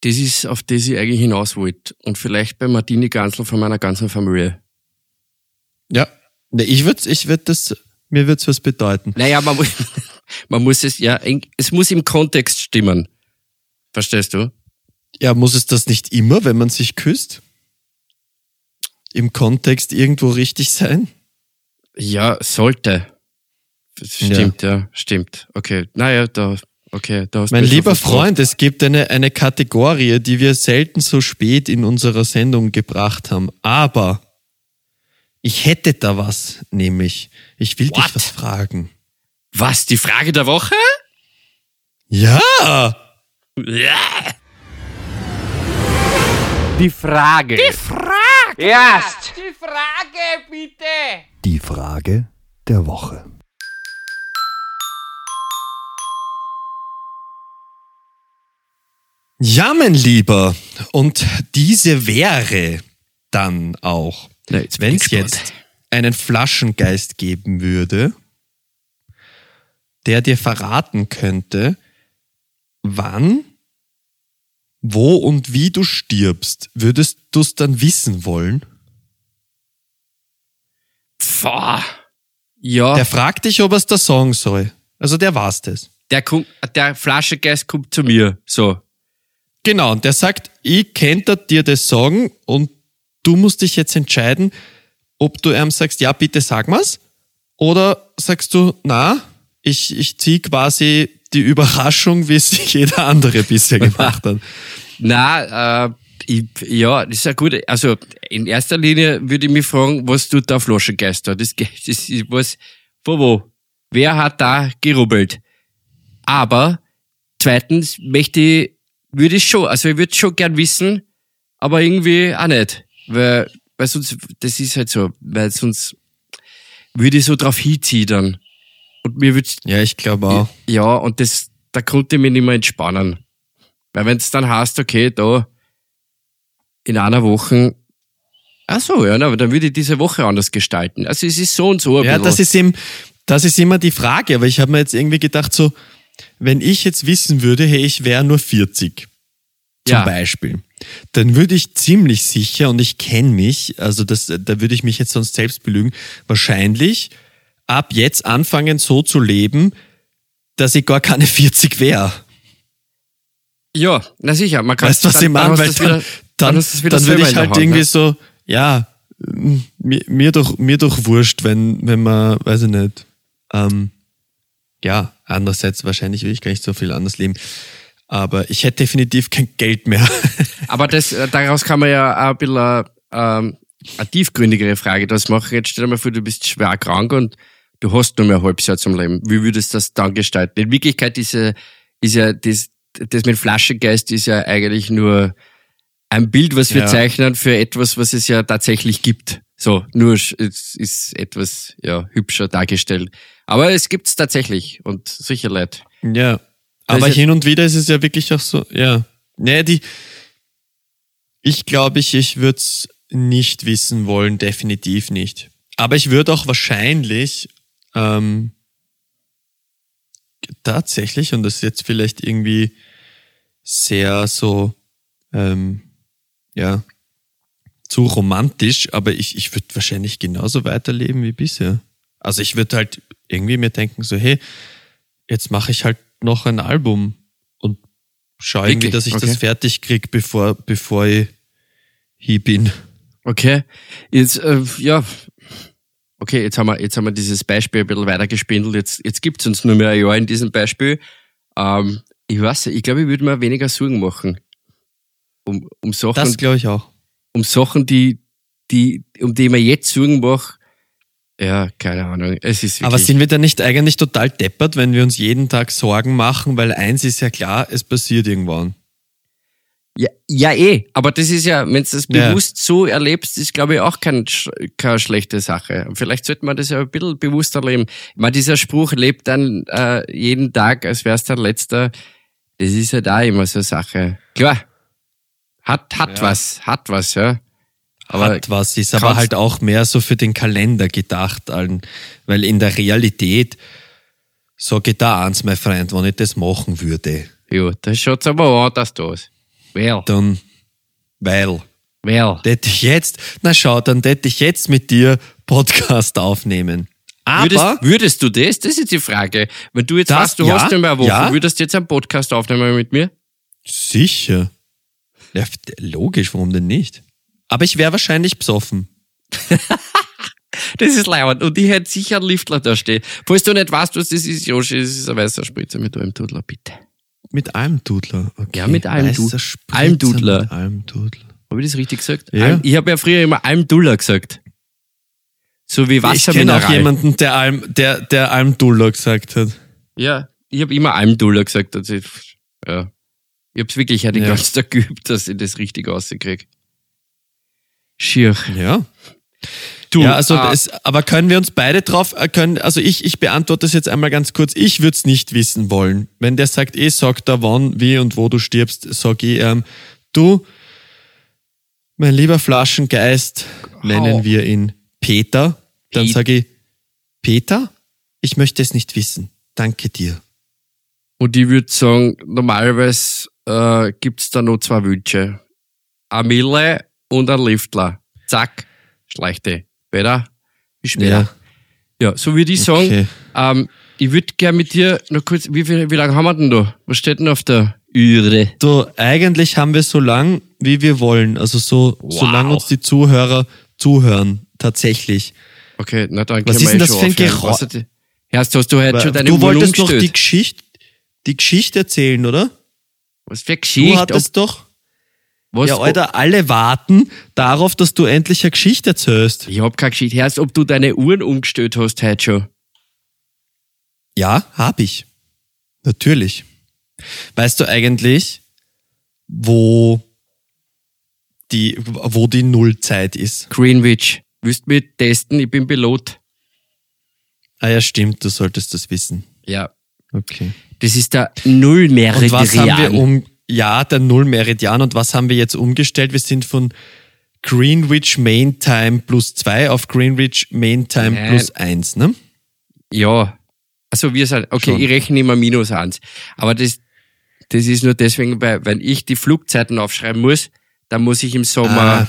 Das ist, auf das ich eigentlich hinaus wollte. Und vielleicht bei Martini Gansel von meiner ganzen Familie. Ja. Ne, ich würde, ich würde das, mir wird's was bedeuten. Naja, man muss, man muss es, ja, es muss im Kontext stimmen. Verstehst du? Ja, muss es das nicht immer, wenn man sich küsst? Im Kontext irgendwo richtig sein? Ja, sollte. Stimmt, ja. stimmt. Okay. Naja, da, okay, da hast Mein lieber. Freund, es gibt eine, eine Kategorie, die wir selten so spät in unserer Sendung gebracht haben. Aber ich hätte da was, nämlich. Ich will What? dich was fragen. Was, die Frage der Woche? Ja! Ja. Die Frage. Die Frage. Erst. Die Frage der Woche. Ja, mein Lieber. Und diese wäre dann auch, bin wenn es jetzt einen Flaschengeist geben würde, der dir verraten könnte, wann, wo und wie du stirbst, würdest du es dann wissen wollen? Pfah. Ja, Der der, fragt dich, ob es der Song soll. Also der war's das. kommt, der Flaschengeist kommt zu mir. So. Genau, und der sagt, ich könnte dir das sagen und du musst dich jetzt entscheiden, ob du ihm sagst, ja, bitte sag mal's, oder sagst du, na, ich, ich zieh quasi die Überraschung, wie es jeder andere bisher gemacht hat. Na, äh, ich, ja, das ist ja gut. Also, in erster Linie würde ich mich fragen, was tut der Flaschengeist da? Das, das ist was, von wo? Wer hat da gerubbelt? Aber, zweitens möchte ich, würde ich schon, also ich würde schon gern wissen, aber irgendwie auch nicht. Weil, weil sonst, das ist halt so, weil sonst würde ich so drauf hinziehen dann. Und mir würde Ja, ich glaube auch. ja, und das, da konnte ich mich nicht mehr entspannen. Weil wenn es dann heißt, okay, da in einer Woche, ach so, ja, aber dann würde ich diese Woche anders gestalten. Also es ist so und so. Ja, bisschen. das ist, eben, das ist immer die Frage, aber ich habe mir jetzt irgendwie gedacht, so, wenn ich jetzt wissen würde, hey, ich wäre nur 40, zum Ja. Beispiel, dann würde ich ziemlich sicher, und ich kenne mich, also das, da würde ich mich jetzt sonst selbst belügen, wahrscheinlich ab jetzt anfangen so zu leben, dass ich gar keine 40 wäre. Ja, na sicher, man kann Weißt du, was dann- ich meine? Weil dann, wieder- dann, dann dann würde ich halt irgendwie ne? so, ja, mir, mir doch, mir doch wurscht, wenn, wenn man, weiß ich nicht, ähm, ja, andererseits wahrscheinlich will ich gar nicht so viel anders leben. Aber ich hätte definitiv kein Geld mehr. Aber das, äh, daraus kann man ja auch ein bisschen äh, ähm, eine tiefgründigere Frage das machen. Jetzt stell dir mal vor, du bist schwer krank und du hast nur mehr ein halbes Jahr zum Leben. Wie würdest du das dann gestalten? In Wirklichkeit ist ja, ist ja das, das mit Flaschengeist ist ja eigentlich nur ein Bild, was wir Ja. zeichnen für etwas, was es ja tatsächlich gibt. So, nur es ist etwas ja, hübscher dargestellt. Aber es gibt's tatsächlich und sicher leid. Ja. Aber hin und wieder ist es ja wirklich auch so, ja. Nee, die, ich glaube, ich, ich würde es nicht wissen wollen, definitiv nicht. Aber ich würde auch wahrscheinlich ähm, tatsächlich, und das ist jetzt vielleicht irgendwie sehr so, ähm, ja, zu romantisch, aber ich, ich würde wahrscheinlich genauso weiterleben wie bisher. Also ich würde halt irgendwie mir denken, so, hey, jetzt mache ich halt noch ein Album und schaue irgendwie, dass ich Okay. das fertig krieg, bevor, bevor ich hier bin. Okay, jetzt, äh, ja, okay, jetzt haben wir, jetzt haben wir dieses Beispiel ein bisschen weiter gespindelt. Jetzt, jetzt gibt's uns nur mehr ein Jahr in diesem Beispiel. Ähm, ich weiß nicht, ich glaube, ich würde mir weniger Sorgen machen. Um, um Sachen, Das glaube ich auch. um Sachen, die, die, um die ich mir jetzt Sorgen mache. Ja, keine Ahnung. Es ist Aber sind wir da nicht eigentlich total deppert, wenn wir uns jeden Tag Sorgen machen? Weil eins ist ja klar, es passiert irgendwann. Ja, ja, eh. Aber das ist ja, wenn du das Ja. bewusst so erlebst, ist, glaube ich, auch kein, keine schlechte Sache. Vielleicht sollte man das ja ein bisschen bewusster leben. Meine, dieser Spruch, lebt dann äh, jeden Tag, als wär's dein letzter, das ist ja da immer so eine Sache. Klar. Hat, hat Ja. was, hat was, ja. Aber Hat was, ist aber halt auch mehr so für den Kalender gedacht, weil in der Realität sage ich da eins, mein Freund, wenn ich das machen würde, ja, das schaut's aber anders aus. Well, dann, weil, well. tät ich jetzt, na schau, dann tät ich jetzt mit dir Podcast aufnehmen. Aber, Würdest, würdest du das? Das ist die Frage. Wenn du jetzt Das- weißt, du ja, hast mehr Woche, ja. würdest du jetzt einen Podcast aufnehmen mit mir? sicher. Ja, logisch, warum denn nicht? Aber ich wäre wahrscheinlich besoffen. Das ist lauernd. Und ich hätte sicher einen Liftler da stehen. Falls du nicht weißt, was das ist, Joshi, das ist ein weißer Spritzer mit einem Tudler, bitte. Mit Almdudler. Okay. Ja, mit Weißer Spritzer Almdudler. Mit Almdudler. Habe ich das richtig gesagt? Ja. Alm, ich habe ja früher immer Almdullah gesagt. So wie Ich kenne Wassermineral. auch jemanden, der Alm, der, der Almdudler gesagt hat. Ja, ich habe immer Almdullah gesagt. Also ich, ja. Ich habe es wirklich ja den Ja. ganzen Tag geübt, dass ich das richtig rauskriege. Schier. Ja. Du, ja, also ah, es, aber können wir uns beide drauf, äh, können, also ich, ich beantworte das jetzt einmal ganz kurz. Ich würde es nicht wissen wollen. Wenn der sagt, eh, sag da wann, wie und wo du stirbst, sag ich, ähm, du, mein lieber Flaschengeist, nennen wir ihn Peter, dann sage ich, Peter, ich möchte es nicht wissen. Danke dir. Und ich würde sagen, normalerweise äh, gibt's da noch zwei Wünsche. Mille und ein Liftler. Zack, schleichte. Später. Bis später. Ja, so würde ich sagen, Okay. ähm, ich würde gerne mit dir noch kurz, wie, viel, wie lange haben wir denn da? Was steht denn auf der Üre? Du, eigentlich haben wir so lang, wie wir wollen. Also so, Wow. solange uns die Zuhörer zuhören, tatsächlich. Okay, na dann Was ist denn das für ein. Geräusch? Erst hast du heute schon deine du wolltest noch umgestellt. die Geschichte, die Geschichte erzählen, oder? Was für Du Geschichte? hattest doch. Was, ja, Alter, alle warten darauf, dass du endlich eine Geschichte erzählst. Ich hab keine Geschichte. Erst ob du deine Uhren umgestellt hast heute schon. Ja, hab ich. Natürlich. Weißt du eigentlich, wo die, wo die Nullzeit ist? Greenwich. Willst du mich testen? Ich bin Pilot. Ah ja, stimmt, du solltest das wissen. Ja. Okay. Das ist der Und Nullmeridian. was haben wir um, ja, der Nullmeridian und was haben wir jetzt umgestellt? Wir sind von Greenwich Main Time plus zwei auf Greenwich Main Time Nein. plus eins, ne? Ja. Also wir sind, okay, Schon. ich rechne immer minus eins. Aber das, das ist nur deswegen, weil, wenn ich die Flugzeiten aufschreiben muss, dann muss ich im Sommer, Ah.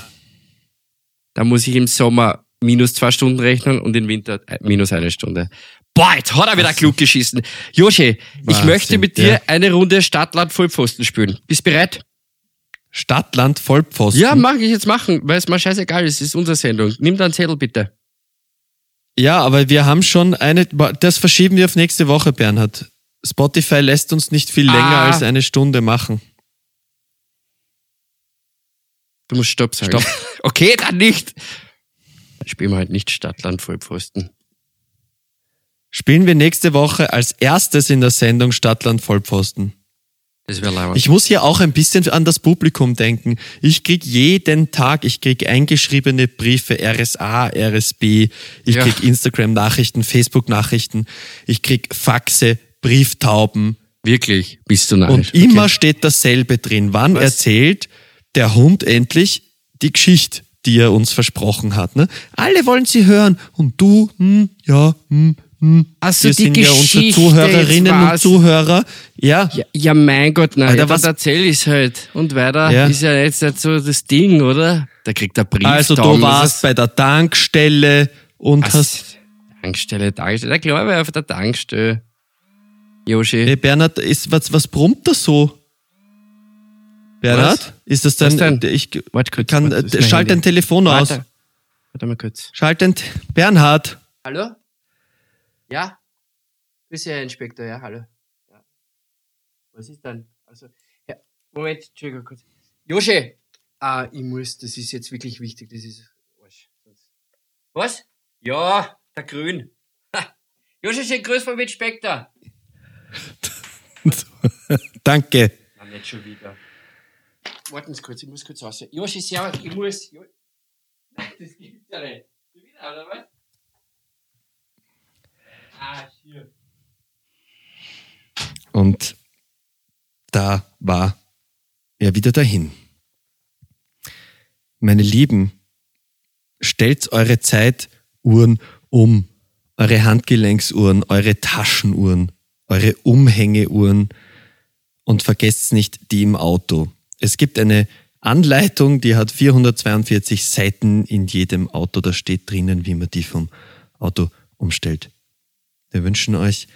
dann muss ich im Sommer minus zwei Stunden rechnen und im Winter äh, minus eine Stunde. Boah, jetzt hat er wieder klug geschissen. Joshi, ich möchte mit dir ja. eine Runde Stadtland Vollpfosten spielen. Bist bereit? Stadtland Vollpfosten. Ja, mag ich jetzt machen, weil es mir scheißegal ist. Es ist unsere Sendung. Nimm deinen Zettel bitte. Ja, aber wir haben schon eine, das verschieben wir auf nächste Woche, Bernhard. Spotify lässt uns nicht viel länger Ah. als eine Stunde machen. Du musst Stopp sagen. Stopp. okay, dann nicht. Dann spielen wir halt nicht Stadtland Vollpfosten. Spielen wir nächste Woche als erstes in der Sendung Stadtland Vollpfosten. Das wäre leider. Ich muss hier auch ein bisschen an das Publikum denken. Ich krieg jeden Tag, ich krieg eingeschriebene Briefe, RSA, RSB, ich Ja. krieg Instagram-Nachrichten, Facebook-Nachrichten, ich krieg Faxe, Brieftauben Wirklich, bist du narrisch. und immer steht dasselbe drin. Wann Was? erzählt der Hund endlich die Geschichte, die er uns versprochen hat? Ne? Alle wollen sie hören und du, hm, ja, hm, hm. Ach so, Wir die sind ja unsere Geschichte, Zuhörerinnen und. Zuhörer. Ja, Ja, ja, mein Gott, nein, Alter, was- was erzähl ich's halt. Und weiter Ja. ist ja jetzt nicht so das Ding, oder? Da kriegt der Brief. also du warst bei der Tankstelle und hast hast Tankstelle, Tankstelle. Der glaube auf der Tankstelle. Joshi. Hey Bernhard, ist, was, was brummt da so? Bernhard? Was? Ist das Was dein. denn? Ich Warte kurz, kann, warte, äh, schalt dein. Telefon aus. Warte. Warte mal kurz. Schalt dein. Bernhard. Hallo? Ja? Grüß Sie, Herr Inspektor, ja, hallo. Ja. Was ist denn? Also, ja, Moment, Entschuldigung, kurz. Joshi! Ah, ich muss, das ist jetzt wirklich wichtig, das ist Arsch. Was? Ja, der Grün. Ha. Joshi, schön Grüß vom Inspektor. Danke. Nein, nicht schon wieder. Warten Sie kurz, ich muss kurz raus. Joshi, servus, ich muss. Jo Nein, das gibt's ja nicht. Schon wieder, oder was? Und da war er wieder dahin. Meine Lieben, stellt eure Zeituhren um, eure Handgelenksuhren, eure Taschenuhren, eure Umhängeuhren und vergesst nicht die im Auto. Es gibt eine Anleitung, die hat 442 Seiten in jedem Auto. Da steht drinnen, wie man die vom Auto umstellt. Wir wünschen euch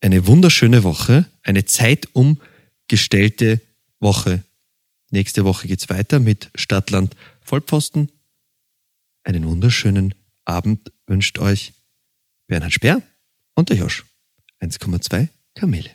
eine wunderschöne Woche, eine zeitumgestellte Woche. Nächste Woche geht's weiter mit Stadtland Vollpfosten. Einen wunderschönen Abend wünscht euch Bernhard Speer und der Josch. 1,2 Kamele.